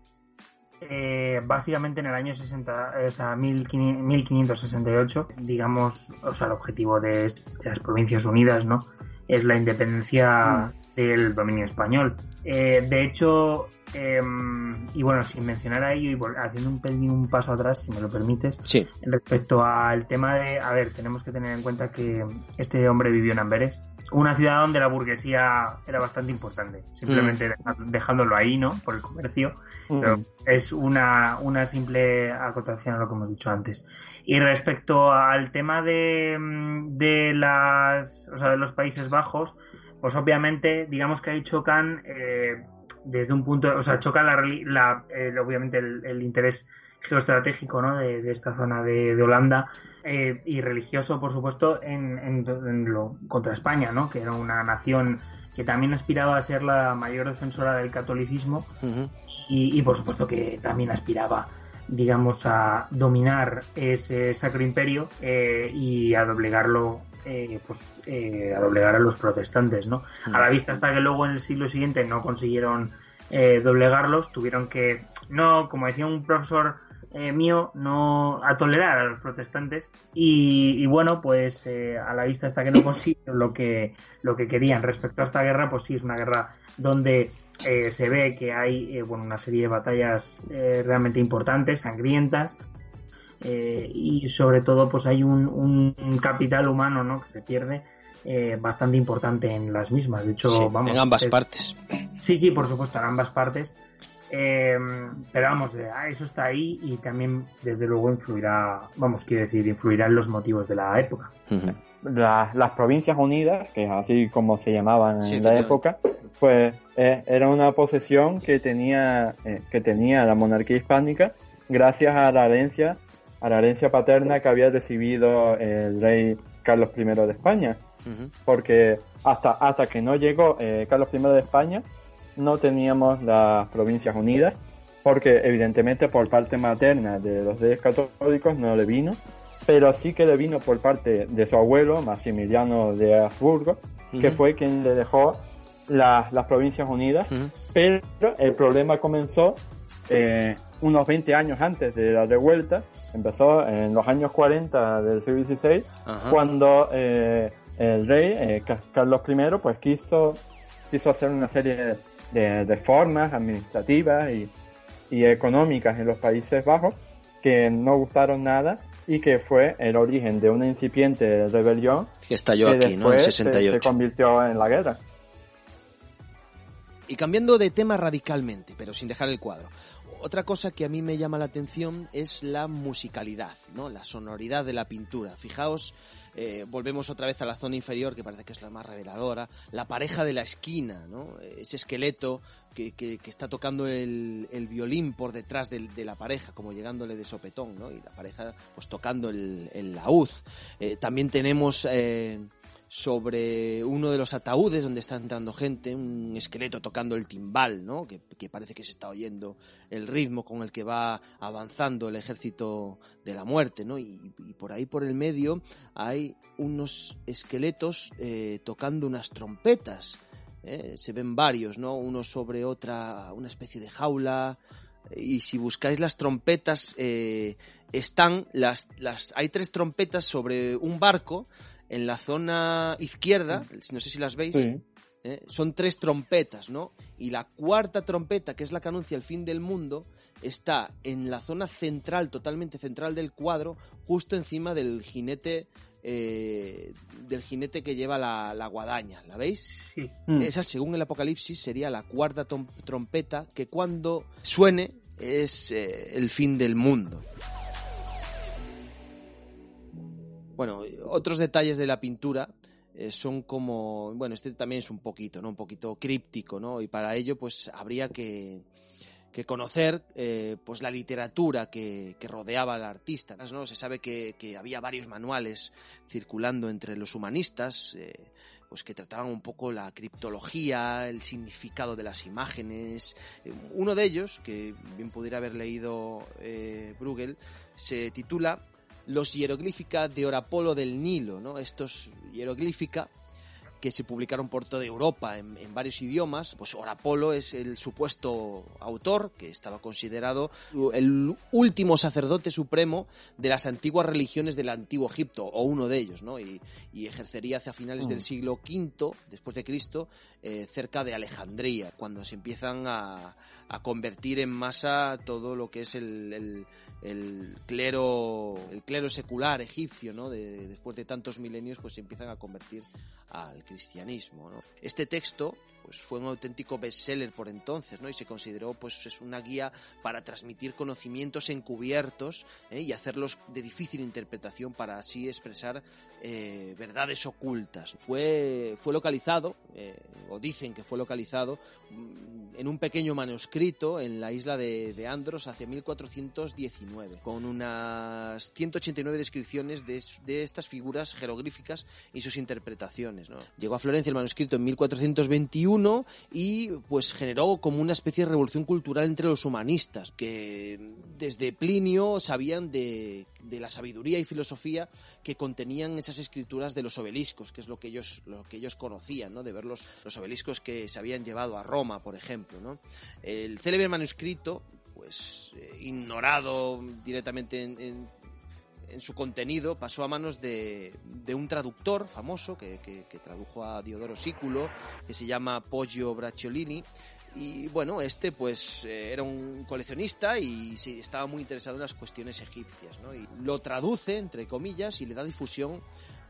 eh, básicamente en el año 60, o sea, 1568, digamos, o sea, el objetivo de, las Provincias Unidas, ¿no? Es la independencia mm. Del dominio español. Eh, de hecho, em, y bueno, sin mencionar a ello y haciendo un pelín un paso atrás, si me lo permites,
sí.
respecto al tema de, a ver, tenemos que tener en cuenta que este hombre vivió en Amberes, una ciudad donde la burguesía era bastante importante, simplemente mm. dejándolo ahí, ¿no? Por el comercio, mm. pero es una, una simple acotación a lo que hemos dicho antes. Y respecto al tema de, de las, o sea, de los Países Bajos, pues obviamente, digamos que ahí chocan eh, desde un punto, o sea, chocan la, la obviamente el, interés geoestratégico ¿no? de, esta zona de, Holanda eh, y religioso, por supuesto, en, lo, contra España, ¿no? que era una nación que también aspiraba a ser la mayor defensora del catolicismo y, por supuesto que también aspiraba digamos a dominar ese sacro imperio eh, y a doblegarlo eh, pues eh, a doblegar a los protestantes, ¿no? A la vista hasta que luego en el siglo siguiente no consiguieron eh, doblegarlos, tuvieron que, no, como decía un profesor mío, no a tolerar a los protestantes y, bueno, pues a la vista hasta que no consiguieron lo que, lo que querían. Respecto a esta guerra, pues sí, es una guerra donde se ve que hay bueno, una serie de batallas realmente importantes, sangrientas, eh, y sobre todo pues hay un, capital humano ¿no? que se pierde eh, bastante importante en las mismas. De hecho, vamos.
En ambas partes.
Sí, sí, por supuesto, en ambas partes. Eh, pero vamos, eso está ahí y también, desde luego, influirá, vamos, quiero decir, influirá en los motivos de la época.
las, Provincias Unidas, que es así como se llamaban en la época, pues era una posesión que tenía, que tenía la monarquía hispánica gracias a la herencia a la herencia paterna que había recibido el rey Carlos I de España. Porque hasta, hasta que no llegó eh, Carlos I de España, no teníamos las provincias unidas, porque evidentemente por parte materna de los reyes católicos no le vino, pero sí que le vino por parte de su abuelo, Maximiliano de Habsburgo, que fue quien le dejó las, provincias unidas, pero el problema comenzó eh, unos 20 años antes de la revuelta, empezó en los años 40 del siglo XVI, cuando eh, el rey eh, Carlos I pues quiso, quiso hacer una serie de reformas administrativas y, y económicas en los Países Bajos que no gustaron nada y que fue el origen de una incipiente rebelión
que estalló aquí, ¿no? En 68.
Se, convirtió en la guerra.
Y cambiando de tema radicalmente, pero sin dejar el cuadro. Otra cosa que a mí me llama la atención es la musicalidad, ¿no? La sonoridad de la pintura. Fijaos, eh, volvemos otra vez a la zona inferior, que parece que es la más reveladora. La pareja de la esquina, ¿no? Ese esqueleto que, que, está tocando el, violín por detrás de, la pareja, como llegándole de sopetón, ¿no? Y la pareja, pues tocando el, el laúd. Eh, también tenemos... Eh, sobre uno de los ataúdes donde está entrando gente, un esqueleto tocando el timbal, ¿no? Que, parece que se está oyendo el ritmo con el que va avanzando el ejército de la muerte, ¿no? Y, por ahí por el medio hay unos esqueletos eh, tocando unas trompetas. ¿eh? Se ven varios, ¿no? Uno sobre otra, una especie de jaula. Y si buscáis las trompetas, eh, están las, las, hay tres trompetas sobre un barco en la zona izquierda, no sé si las veis, ¿eh? son tres trompetas, ¿no? Y la cuarta trompeta, que es la que anuncia el fin del mundo, está en la zona central, totalmente central del cuadro, justo encima del jinete eh, del jinete que lleva la, guadaña. ¿La veis?
Sí.
Mm. Esa, según el Apocalipsis, sería la cuarta trompeta que cuando suene es eh, el fin del mundo. Bueno, otros detalles de la pintura eh, son como, bueno, este también es un poquito, ¿no? Un poquito críptico, ¿no? Y para ello, pues habría que, que conocer eh, pues la literatura que, que, rodeaba al artista. ¿no? Se sabe que, que, había varios manuales circulando entre los humanistas, eh, pues que trataban un poco la criptología, el significado de las imágenes. uno de ellos, que bien pudiera haber leído Bruegel, se titula los hieroglífica de Orapolo del Nilo, ¿no? Estos hieroglífica que se publicaron por toda Europa en, varios idiomas, pues Orapolo es el supuesto autor, que estaba considerado el último sacerdote supremo de las antiguas religiones del antiguo Egipto, o uno de ellos, ¿no? Y, ejercería hacia finales del mm. siglo V, después de Cristo, eh, cerca de Alejandría, cuando se empiezan a, convertir en masa todo lo que es el, el clero el clero secular egipcio no de, después de tantos milenios pues se empiezan a convertir al cristianismo ¿no? este texto pues fue un auténtico bestseller por entonces, ¿no? Y se consideró pues es una guía para transmitir conocimientos encubiertos ¿eh? y hacerlos de difícil interpretación para así expresar eh, verdades ocultas. Fue, fue localizado, eh, o dicen que fue localizado, mm, en un pequeño manuscrito en la isla de, Andros hacia 1419, con unas 189 descripciones de, de estas figuras jeroglíficas y sus interpretaciones. Llegó a Florencia el manuscrito en 1421 y pues generó como una especie de revolución cultural entre los humanistas, que desde Plinio sabían de, la sabiduría y filosofía que contenían esas escrituras de los obeliscos, que es lo que ellos, lo que ellos conocían, ¿no? de ver los, obeliscos que se habían llevado a Roma, por ejemplo. ¿no? El célebre manuscrito pues eh, ignorado directamente en, en su contenido pasó a manos de, un traductor famoso que, tradujo a Diodoro Sículo, que se llama Poggio Bracciolini. Y bueno, este pues eh, era un coleccionista y estaba muy interesado en las cuestiones egipcias, ¿no? Y lo traduce, entre comillas, y le da difusión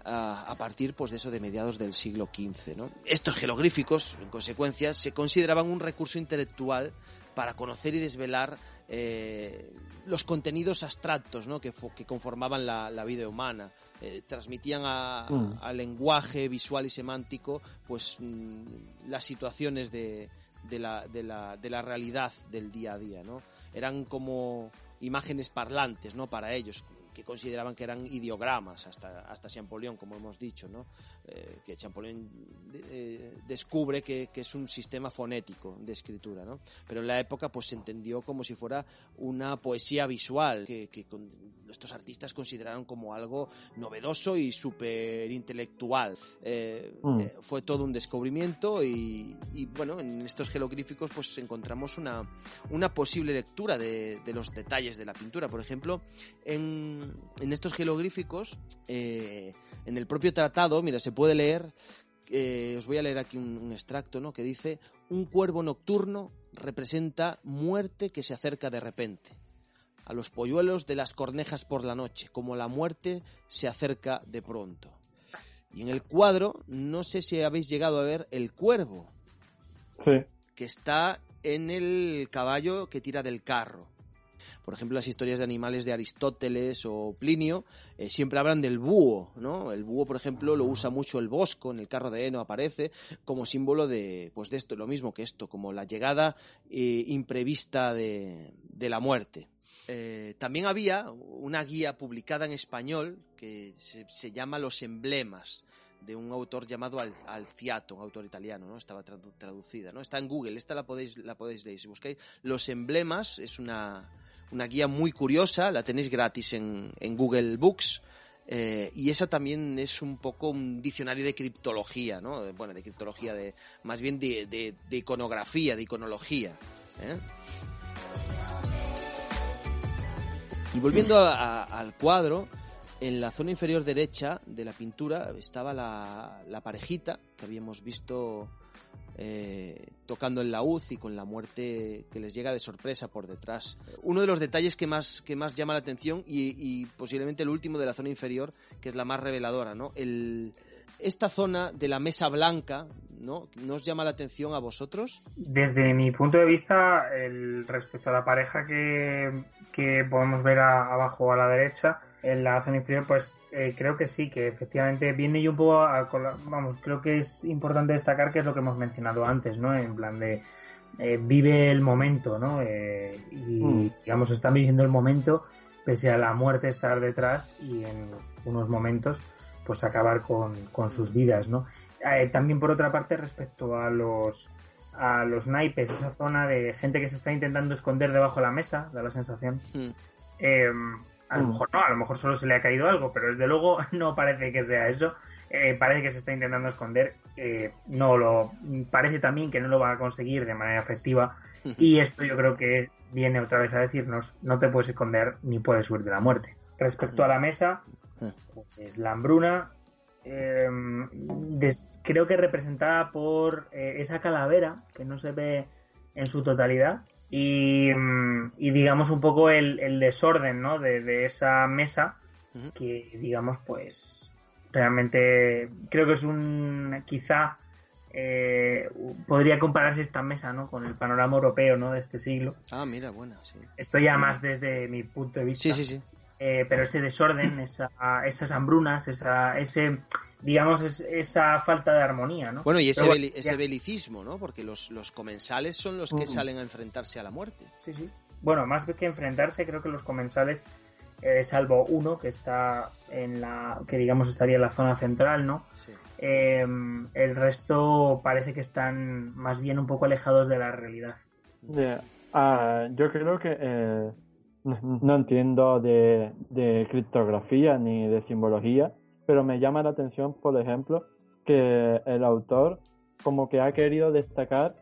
a, a, partir pues de eso de mediados del siglo XV. ¿no? Estos jeroglíficos, en consecuencia, se consideraban un recurso intelectual para conocer y desvelar eh, los contenidos abstractos ¿no? que, que conformaban la, la, vida humana. Eh, transmitían a, mm. al lenguaje visual y semántico pues mm, las situaciones de, de, la, de, la, de la realidad del día a día. ¿no? Eran como imágenes parlantes ¿no? para ellos, que consideraban que eran ideogramas hasta, hasta Champollion, como hemos dicho, ¿no? Eh, que Champollion eh, descubre que, que, es un sistema fonético de escritura, ¿no? Pero en la época pues se entendió como si fuera una poesía visual que, que con, estos artistas consideraron como algo novedoso y súper intelectual. Eh, mm. Fue todo un descubrimiento y, y, bueno, en estos jeroglíficos pues encontramos una, una posible lectura de, de los detalles de la pintura. Por ejemplo, en, en estos jeroglíficos, eh, en el propio tratado, mira, se puede leer eh, os voy a leer aquí un, un, extracto, ¿no? Que dice, un cuervo nocturno representa muerte que se acerca de repente. A los polluelos de las cornejas por la noche, como la muerte se acerca de pronto. Y en el cuadro, no sé si habéis llegado a ver el cuervo.
Sí.
Que está en el caballo que tira del carro. Por ejemplo, las historias de animales de Aristóteles o Plinio eh, siempre hablan del búho, ¿no? El búho, por ejemplo, lo usa mucho el Bosco, en el carro de heno aparece como símbolo de, pues de esto, lo mismo que esto, como la llegada eh, imprevista de, de, la muerte. Eh, también había una guía publicada en español que se, llama Los emblemas de un autor llamado Al Alciato, un autor italiano, ¿no? Estaba tradu traducida, ¿no? Está en Google, esta la podéis, la podéis leer. Si buscáis Los emblemas, es una, una guía muy curiosa, la tenéis gratis en, en Google Books. Eh, y esa también es un poco un diccionario de criptología, ¿no? Bueno, de criptología, de más bien de, de, iconografía, de iconología. ¿eh? Y volviendo al cuadro, en la zona inferior derecha de la pintura estaba la, la parejita que habíamos visto eh, tocando el laúd y con la muerte que les llega de sorpresa por detrás. Uno de los detalles que más, que más llama la atención y, posiblemente el último de la zona inferior, que es la más reveladora, ¿no? Esta zona de la mesa blanca, ¿no? ¿Nos llama la atención a vosotros?
Desde mi punto de vista, respecto a la pareja que, que podemos ver abajo a la derecha, en la zona inferior, pues eh, creo que sí, que efectivamente viene yo un poco a, vamos, creo que es importante destacar que es lo que hemos mencionado antes, ¿no? En plan de eh, vive el momento, ¿no? Eh, y mm. digamos, están viviendo el momento pese a la muerte estar detrás y en unos momentos pues acabar con, con sus vidas, ¿no? Eh, también por otra parte respecto a los a los naipes, esa zona de gente que se está intentando esconder debajo de la mesa, da la sensación. Mm. Eh, a lo mejor no, a lo mejor solo se le ha caído algo, pero desde luego no parece que sea eso. Eh, parece que se está intentando esconder. Eh, no lo parece también que no lo va a conseguir de manera efectiva. Y esto yo creo que viene otra vez a decirnos: no te puedes esconder ni puedes huir de la muerte. Respecto a la mesa, pues la hambruna. Eh, des, creo que representada por eh, esa calavera que no se ve en su totalidad y, y digamos un poco el, el desorden ¿no? de, de, esa mesa que digamos pues realmente creo que es un quizá eh, podría compararse esta mesa ¿no? con el panorama europeo ¿no? de este siglo
ah mira buena sí
esto ya más desde mi punto de vista
sí sí sí
eh, pero ese desorden, esa, esas hambrunas, esa, ese, digamos, es, esa falta de armonía, ¿no?
Bueno, y ese, beli, ese belicismo, ¿no? Porque los, los comensales son los que uh -huh. salen a enfrentarse a la muerte.
Sí, sí. Bueno, más que enfrentarse, creo que los comensales, eh, salvo uno que está en la, que digamos estaría en la zona central, ¿no?
Sí.
Eh, el resto parece que están más bien un poco alejados de la realidad.
Yeah. Uh, yo creo que eh, no entiendo de, de, criptografía ni de simbología, pero me llama la atención, por ejemplo, que el autor como que ha querido destacar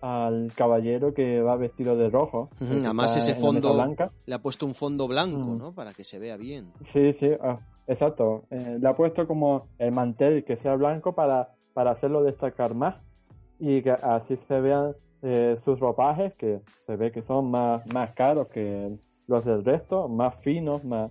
al caballero que va vestido de rojo.
Uh -huh. Además ese fondo blanca. le ha puesto un fondo blanco, uh -huh. ¿no? Para que se vea bien.
Sí, sí, ah, exacto. Eh, le ha puesto como el mantel que sea blanco para, para hacerlo destacar más y que así se vean eh, sus ropajes que se ve que son más, más caros que los del resto, más finos, más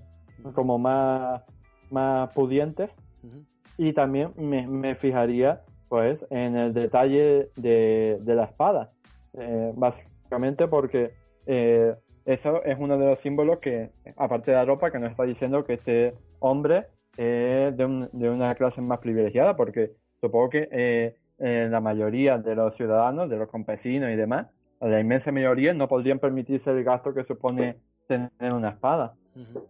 como más, más pudientes. Uh -huh. Y también me, me, fijaría pues en el detalle de, de la espada. Eh, básicamente porque eh, eso es uno de los símbolos que, aparte de la ropa, que nos está diciendo que este hombre es de, un, de una clase más privilegiada, porque supongo que eh, la mayoría de los ciudadanos, de los campesinos y demás, la inmensa mayoría no podrían permitirse el gasto que supone tener una espada. Uh -huh.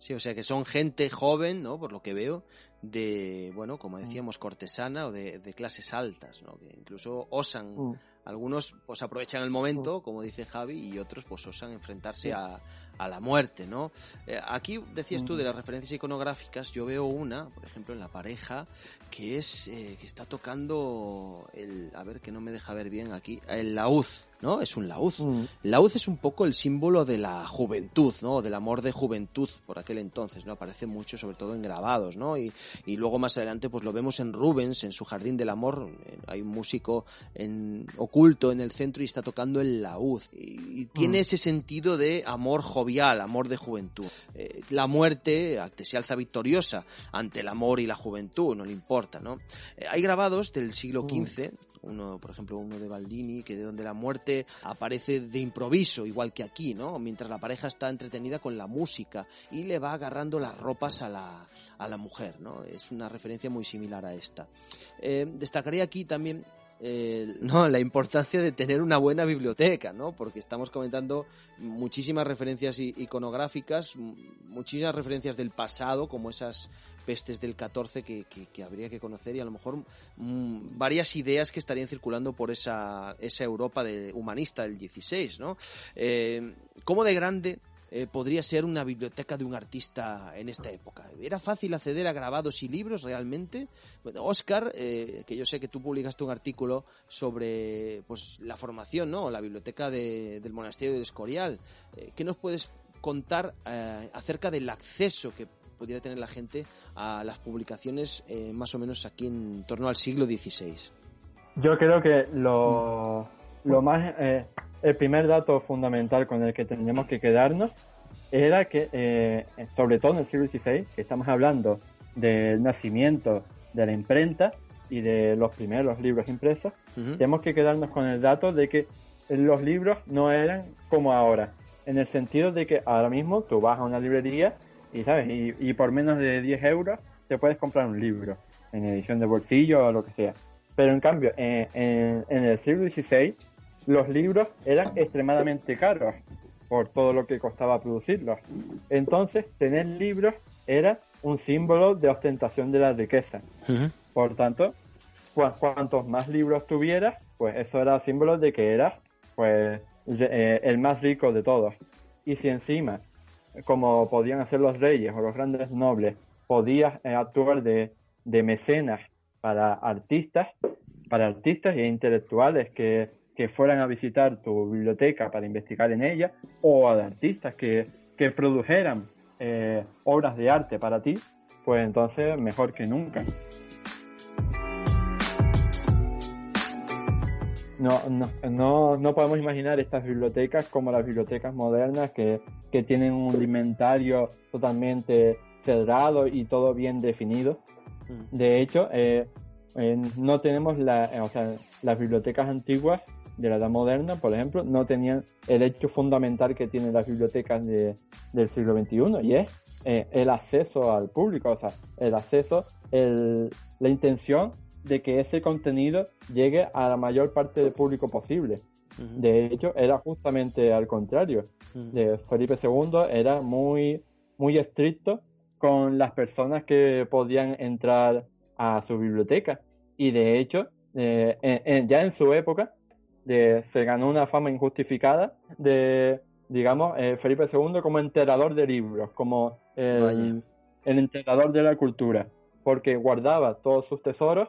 Sí, o sea que son gente joven, ¿no? Por lo que veo, de, bueno, como mm. decíamos, cortesana o de, clases altas, ¿no? Que incluso osan, mm. algunos pues aprovechan el momento, mm. como dice Javi, y otros pues osan enfrentarse a, a la muerte, ¿no? Eh, aquí decías tú de las referencias iconográficas, yo veo una, por ejemplo, en la pareja, que es eh, que está tocando el, a ver que no me deja ver bien aquí, el laúd, ¿no? Es un laúd. Mm. Laúd es un poco el símbolo de la juventud, ¿no? Del amor de juventud por aquel entonces, ¿no? Aparece mucho, sobre todo en grabados, ¿no? Y, y luego más adelante, pues lo vemos en Rubens, en su Jardín del Amor. Hay un músico en, oculto en el centro y está tocando el laúd. Y, tiene mm. ese sentido de amor jovial, amor de juventud. Eh, la muerte se alza victoriosa ante el amor y la juventud, no le importa, ¿no? Eh, hay grabados del siglo XV, mm. uno, por ejemplo, uno de Baldini, que de donde la muerte aparece de improviso, igual que aquí, ¿no? Mientras la pareja está entretenida con la música y le va agarrando las ropas a la, a la mujer, ¿no? Es una referencia muy similar a esta. Eh, destacaría aquí también eh, no, la importancia de tener una buena biblioteca, ¿no? Porque estamos comentando muchísimas referencias iconográficas, muchísimas referencias del pasado, como esas pestes del 14 que, habría que conocer y a lo mejor mm, varias ideas que estarían circulando por esa, esa Europa de, humanista del 16, ¿no? Eh, ¿Cómo de grande eh, podría ser una biblioteca de un artista en esta época. ¿Era fácil acceder a grabados y libros realmente? Bueno, Oscar, eh, que yo sé que tú publicaste un artículo sobre pues la formación, ¿no? La biblioteca del monasterio del Escorial. Eh, ¿Qué nos puedes contar acerca del acceso que pudiera tener la gente a las publicaciones más o menos aquí en torno al siglo XVI?
Yo creo que lo, lo más el primer dato fundamental con el que tendríamos que quedarnos era que, eh, sobre todo en el siglo XVI, que estamos hablando del nacimiento de la imprenta y de los primeros libros impresos, tenemos que quedarnos con el dato de que los libros no eran como ahora, en el sentido de que ahora mismo tú vas a una librería y, ¿sabes? Y, por menos de 10 euros te puedes comprar un libro en edición de bolsillo o lo que sea. Pero en cambio, en, en el siglo XVI, los libros eran extremadamente caros por todo lo que costaba producirlos. Entonces, tener libros era un símbolo de ostentación de la riqueza. Por tanto, cuantos más libros tuvieras, pues eso era símbolo de que eras pues eh, el más rico de todos. Y si encima, como podían hacer los reyes o los grandes nobles, podías eh, actuar de, de mecenas para artistas, para artistas e intelectuales que que fueran a visitar tu biblioteca para investigar en ella, o a artistas que, que produjeran eh, obras de arte para ti, pues entonces mejor que nunca. No, no, no, podemos imaginar estas bibliotecas como las bibliotecas modernas que, que tienen un inventario totalmente cerrado y todo bien definido. Mm. De hecho, eh, no tenemos la, o sea, las bibliotecas antiguas de la edad moderna, por ejemplo, no tenían el hecho fundamental que tienen las bibliotecas de, del siglo XXI y es eh, el acceso al público, o sea, el acceso, el, la intención de que ese contenido llegue a la mayor parte del público posible. De hecho, era justamente al contrario. de Felipe II era muy, muy estricto con las personas que podían entrar a su biblioteca. Y de hecho, eh, ya en su época, se ganó una fama injustificada de, digamos, eh, Felipe II como enterador de libros, como el, enterador de la cultura, porque guardaba todos sus tesoros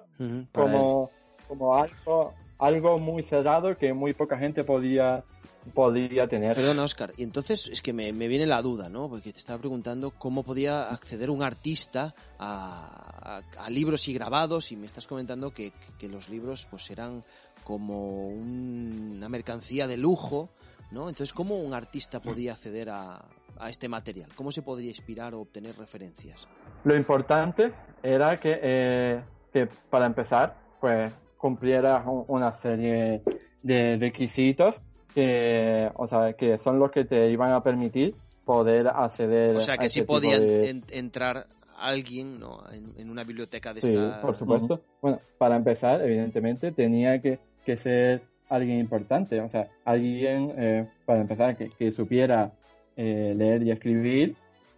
como, como algo, algo muy cerrado que muy poca gente podía podía tener.
Perdón, Oscar, y entonces es que me, viene la duda, ¿no? Porque te estaba preguntando cómo podía acceder un artista a, libros y grabados y me estás comentando que, que, los libros pues eran como una mercancía de lujo, ¿no? Entonces, ¿cómo un artista podía acceder a, este material? ¿Cómo se podría inspirar o obtener referencias?
Lo importante era que, eh, que para empezar, pues cumpliera una serie de requisitos que, o sea, que son los que te iban a permitir poder acceder.
O sea, que sí podían entrar alguien ¿no? en, una biblioteca de
sí, por supuesto. Bueno, para empezar, evidentemente, tenía que que ser alguien importante, o sea, alguien, eh, para empezar, que, supiera eh, leer y escribir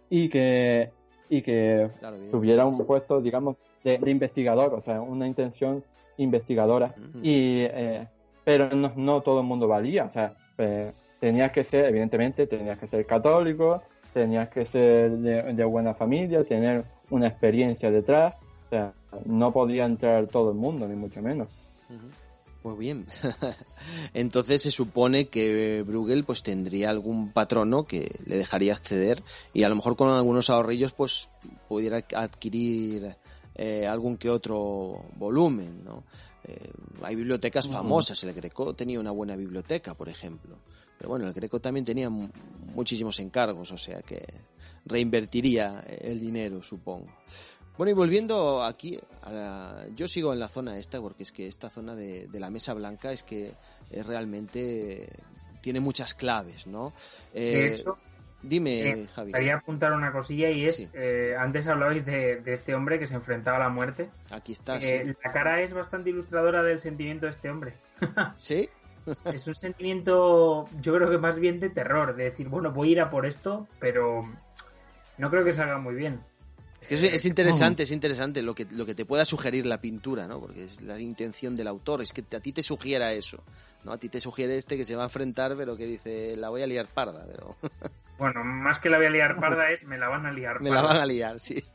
y que, y que tuviera un puesto, digamos, de, investigador, o sea, una intención investigadora. y eh, Pero no, no, todo el mundo valía, o sea, eh, tenías que ser, evidentemente, tenías que ser católico, tenías que ser de, buena familia, tener una experiencia detrás, o sea, no podía entrar todo el mundo, ni mucho menos.
Muy bien. Entonces se supone que Bruegel pues tendría algún patrono que le dejaría acceder y a lo mejor con algunos ahorrillos pues pudiera adquirir eh, algún que otro volumen, ¿no? Eh, hay bibliotecas famosas, el Greco tenía una buena biblioteca, por ejemplo. Pero bueno, el Greco también tenía muchísimos encargos, o sea que reinvertiría el dinero, supongo. Bueno, y volviendo aquí, yo sigo en la zona esta, porque es que esta zona de, la Mesa Blanca es que es realmente tiene muchas claves, ¿no?
Eh,
dime, eh, Javi.
Quería apuntar una cosilla y es, eh, antes hablabais de, este hombre que se enfrentaba a la muerte.
Aquí está.
La cara es bastante ilustradora del sentimiento de este hombre.
¿Sí?
es un sentimiento, yo creo que más bien de terror, de decir, bueno, voy a ir a por esto, pero no creo que salga muy bien.
Es que es, interesante, es interesante lo que, lo que te pueda sugerir la pintura, ¿no? Porque es la intención del autor, es que a ti te sugiera eso, ¿no? A ti te sugiere este que se va a enfrentar, pero que dice, la voy a liar parda, pero...
Bueno, más que la voy a liar parda es, me la van a liar
Me la van a liar, sí.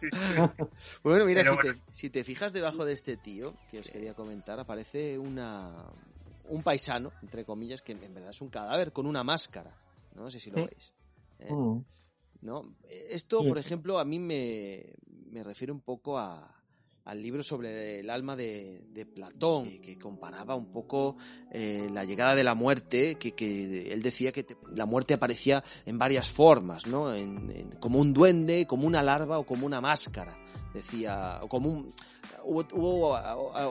Bueno, mira, si, Te, si te fijas debajo de este tío, que os quería comentar, aparece una, un paisano, entre comillas, que en verdad es un cadáver con una máscara. No sé si lo veis. ¿eh? Mm. ¿No? Esto, por ejemplo, a mí me, me refiere un poco a, al libro sobre el alma de, de Platón, que, comparaba un poco eh, la llegada de la muerte, que, que él decía que la muerte aparecía en varias formas, ¿no? En, como un duende, como una larva o como una máscara, decía, o como un... Hubo, hubo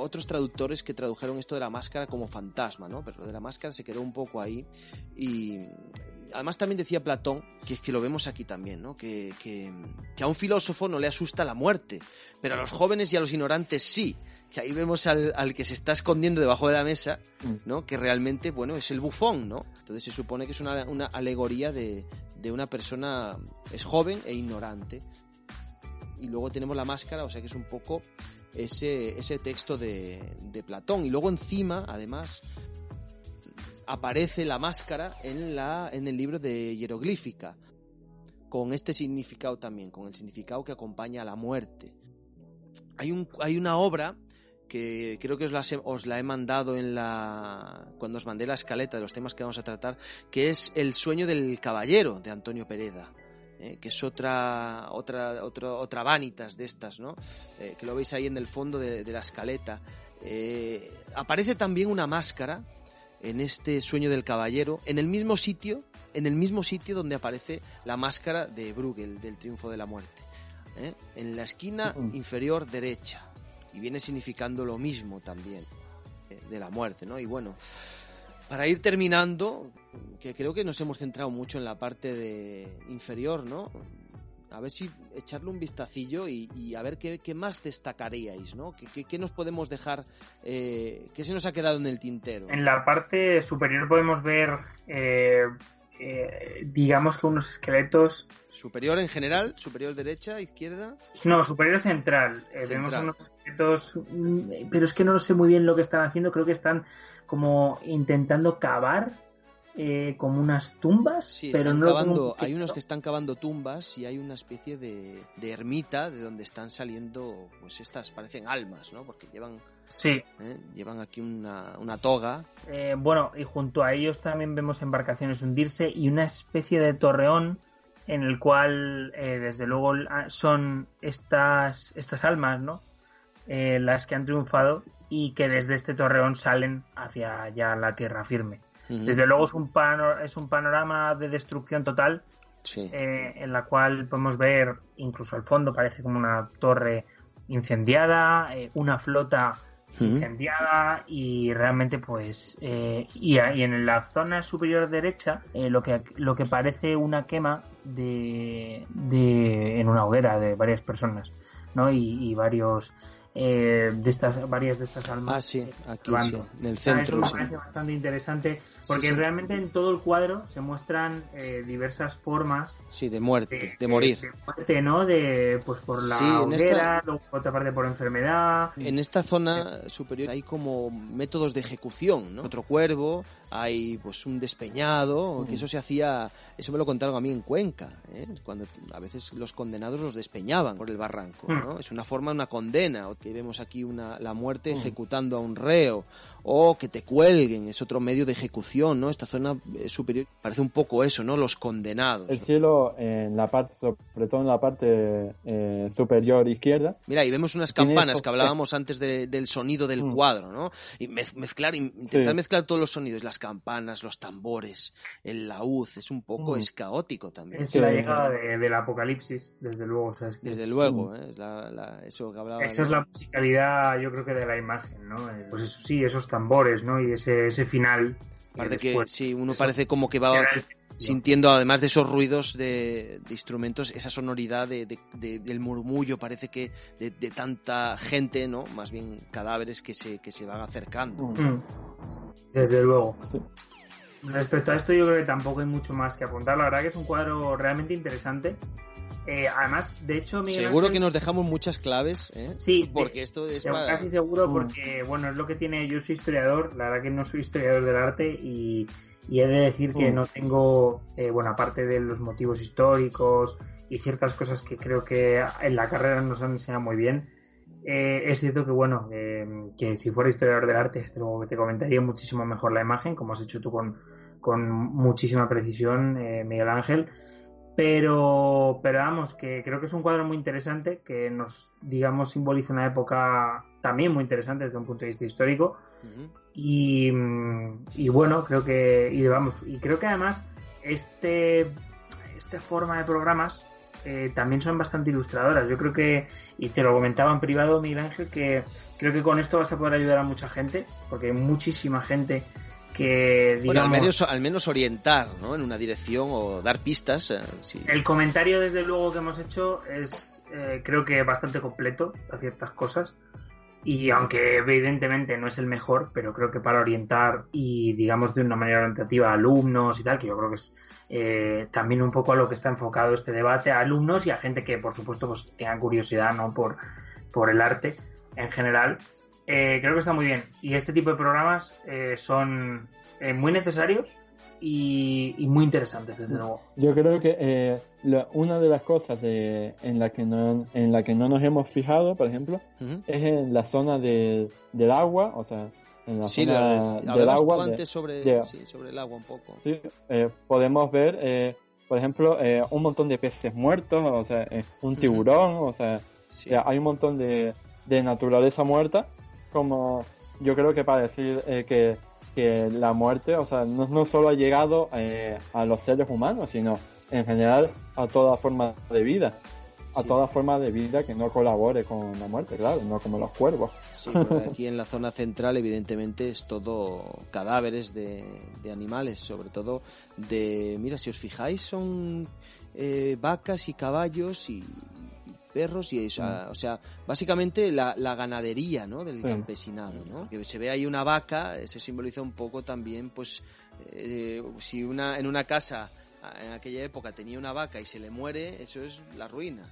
otros traductores que tradujeron esto de la máscara como fantasma, ¿no? Pero lo de la máscara se quedó un poco ahí y además también decía Platón, que es que lo vemos aquí también, ¿no? Que, que, a un filósofo no le asusta la muerte, pero a los jóvenes y a los ignorantes sí. Que ahí vemos al, al que se está escondiendo debajo de la mesa, mm. ¿no? Que realmente, bueno, es el bufón, ¿no? Entonces se supone que es una, una alegoría de, de una persona, es joven e ignorante. Y luego tenemos la máscara, o sea que es un poco ese, ese texto de, de Platón. Y luego encima, además, aparece la máscara en, la, en el libro de hieroglífica, con este significado también, con el significado que acompaña a la muerte. Hay, un, hay una obra que creo que os la, os la he mandado en la cuando os mandé la escaleta de los temas que vamos a tratar, que es El sueño del caballero de Antonio Pereda. Eh, que es otra otra otra otra vanitas de estas, ¿no? Eh, que lo veis ahí en el fondo de, la escaleta. Eh, aparece también una máscara en este sueño del caballero, en el mismo sitio, en el mismo sitio donde aparece la máscara de Bruegel, del triunfo de la muerte. ¿eh? En la esquina inferior derecha. Y viene significando lo mismo también, eh, de la muerte, ¿no? Y bueno, para ir terminando, que creo que nos hemos centrado mucho en la parte de inferior, ¿no? A ver si echarle un vistacillo y, a ver qué, más destacaríais, ¿no? ¿Qué, nos podemos dejar, eh, qué se nos ha quedado en el tintero?
En la parte superior podemos ver, eh, eh, digamos que unos esqueletos...
¿Superior en general? ¿Superior derecha, izquierda?
No, superior central. Vemos unos esqueletos, mm, pero es que no sé muy bien lo que están haciendo, creo que están como intentando cavar eh, como unas tumbas, pero no
hay unos que están cavando tumbas y hay una especie de, ermita de donde están saliendo, pues estas parecen almas, ¿no? Porque llevan,
sí,
¿eh? llevan aquí una, una toga.
Eh, bueno, y junto a ellos también vemos embarcaciones hundirse y una especie de torreón en el cual, desde luego, son estas estas almas, ¿no? las que han triunfado y que desde este torreón salen hacia ya la tierra firme. Desde luego es un, es un panorama de destrucción total eh, en la cual podemos ver incluso al fondo parece como una torre incendiada, eh, una flota incendiada y realmente pues eh, y, en la zona superior derecha lo que lo que parece una quema de, de en una hoguera de varias personas ¿no? y, varios eh, de estas varias de estas almas.
Ah, sí, aquí sí, en el centro.
Eso me parece bastante interesante porque realmente en todo el cuadro se muestran eh, diversas formas.
Sí, de muerte, de, morir.
De, muerte, ¿no? De, pues por la sí, hoguera, luego otra parte por enfermedad.
En esta zona superior hay como métodos de ejecución, ¿no? Otro cuervo, hay pues un despeñado, que eso se hacía, eso me lo contaron a mí en Cuenca, ¿eh? cuando a veces los condenados los despeñaban por el barranco, ¿no? Es una forma, una condena, que vemos aquí una, la muerte ejecutando a un reo, o que te cuelguen, es otro medio de ejecución, ¿no? Esta zona eh, superior parece un poco eso, ¿no? Los condenados.
El cielo en la parte, sobre todo en la parte eh, superior izquierda.
Mira, y vemos unas campanas que hablábamos antes del sonido del cuadro, ¿no? Y mezclar, intentar mezclar todos los sonidos, las campanas, los tambores, el laúd, es un poco, es caótico también.
Es la llegada del apocalipsis, desde luego.
desde luego, ¿eh? eso que hablaba.
Esa es la musicalidad, yo creo que de la imagen, ¿no? Pues eso sí, esos tambores, ¿no? Y ese, ese final.
Parece que sí, uno parece como que va sintiendo, además de esos ruidos de, instrumentos, esa sonoridad de, del murmullo, parece que de, tanta gente, ¿no? Más bien cadáveres que se, que se van acercando.
Mm. Desde luego. Respecto a esto, yo creo que tampoco hay mucho más que apuntar. La verdad que es un cuadro realmente interesante. Eh, además, de hecho,
Seguro que nos dejamos muchas claves, ¿eh?
Sí,
porque esto es
casi seguro porque, bueno, es lo que tiene. Yo soy historiador, la verdad que no soy historiador del arte y, he de decir que mm. no tengo, eh, bueno, aparte de los motivos históricos y ciertas cosas que creo que en la carrera nos han enseñado muy bien, eh, es cierto que, bueno, que si fuera historiador del arte, este luego te comentaría muchísimo mejor la imagen, como has hecho tú con, con muchísima precisión, eh, Miguel Ángel. Pero, pero vamos, que creo que es un cuadro muy interesante, que nos, digamos, simboliza una época también muy interesante desde un punto de vista histórico. y, y, bueno, creo que, y vamos, y creo que además este, esta forma de programas eh, también son bastante ilustradoras. Yo creo que, y te lo comentaba en privado, Miguel Ángel, que creo que con esto vas a poder ayudar a mucha gente, porque hay muchísima gente que, digamos...
al, menos, al menos orientar, ¿no? En una dirección o dar pistas. Eh,
El comentario, desde luego, que hemos hecho es, eh, creo que bastante completo a ciertas cosas. Y aunque evidentemente no es el mejor, pero creo que para orientar y, digamos, de una manera orientativa a alumnos y tal, que yo creo que es eh, también un poco a lo que está enfocado este debate, a alumnos y a gente que, por supuesto, pues tenga curiosidad ¿no? por, por el arte en general. Eh, creo que está muy bien. Y este tipo de programas eh, son muy necesarios y, muy interesantes, desde luego.
Yo creo que una de las cosas de, en, la que no, en la que no nos hemos fijado, por ejemplo, es en la zona del agua, o sea, en la
sí, zona del agua. antes sobre, sí, sobre el agua un poco.
Sí, eh, podemos ver, eh, por ejemplo, eh, un montón de peces muertos, o sea, un tiburón, o sea, hay un montón de, de, naturaleza muerta, como yo creo que para decir que, que, la muerte, o sea, no, no solo ha llegado a los seres humanos, sino en general a toda forma de vida a toda forma de vida que no colabore con la muerte, claro, no como los cuervos.
Sí, aquí en la zona central evidentemente es todo cadáveres de, animales, sobre todo de, mira, si os fijáis son eh, vacas y caballos y, perros y eso, mm. o sea, básicamente la, ganadería, ¿no? Del campesinado, ¿no? Que se ve ahí una vaca, eso simboliza un poco también, pues, eh, si una en una casa en aquella época tenía una vaca y se le muere, eso es la ruina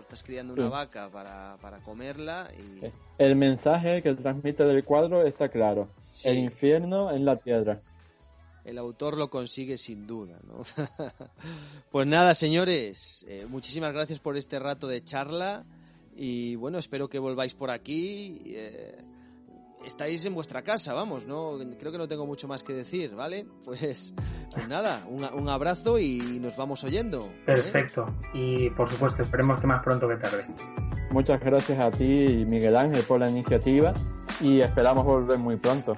estás criando una vaca para, para, comerla y...
El mensaje que transmite del cuadro está claro. El infierno en la tierra.
El autor lo consigue sin duda, ¿no? pues nada, señores, eh, muchísimas gracias por este rato de charla y bueno, espero que volváis por aquí. Eh, estáis en vuestra casa, vamos, no creo que no tengo mucho más que decir, ¿vale? Pues, pues nada, un, abrazo y nos vamos oyendo. ¿eh?
Perfecto, y por supuesto, esperemos que más pronto que tarde.
Muchas gracias a ti, Miguel Ángel, por la iniciativa y esperamos volver muy pronto.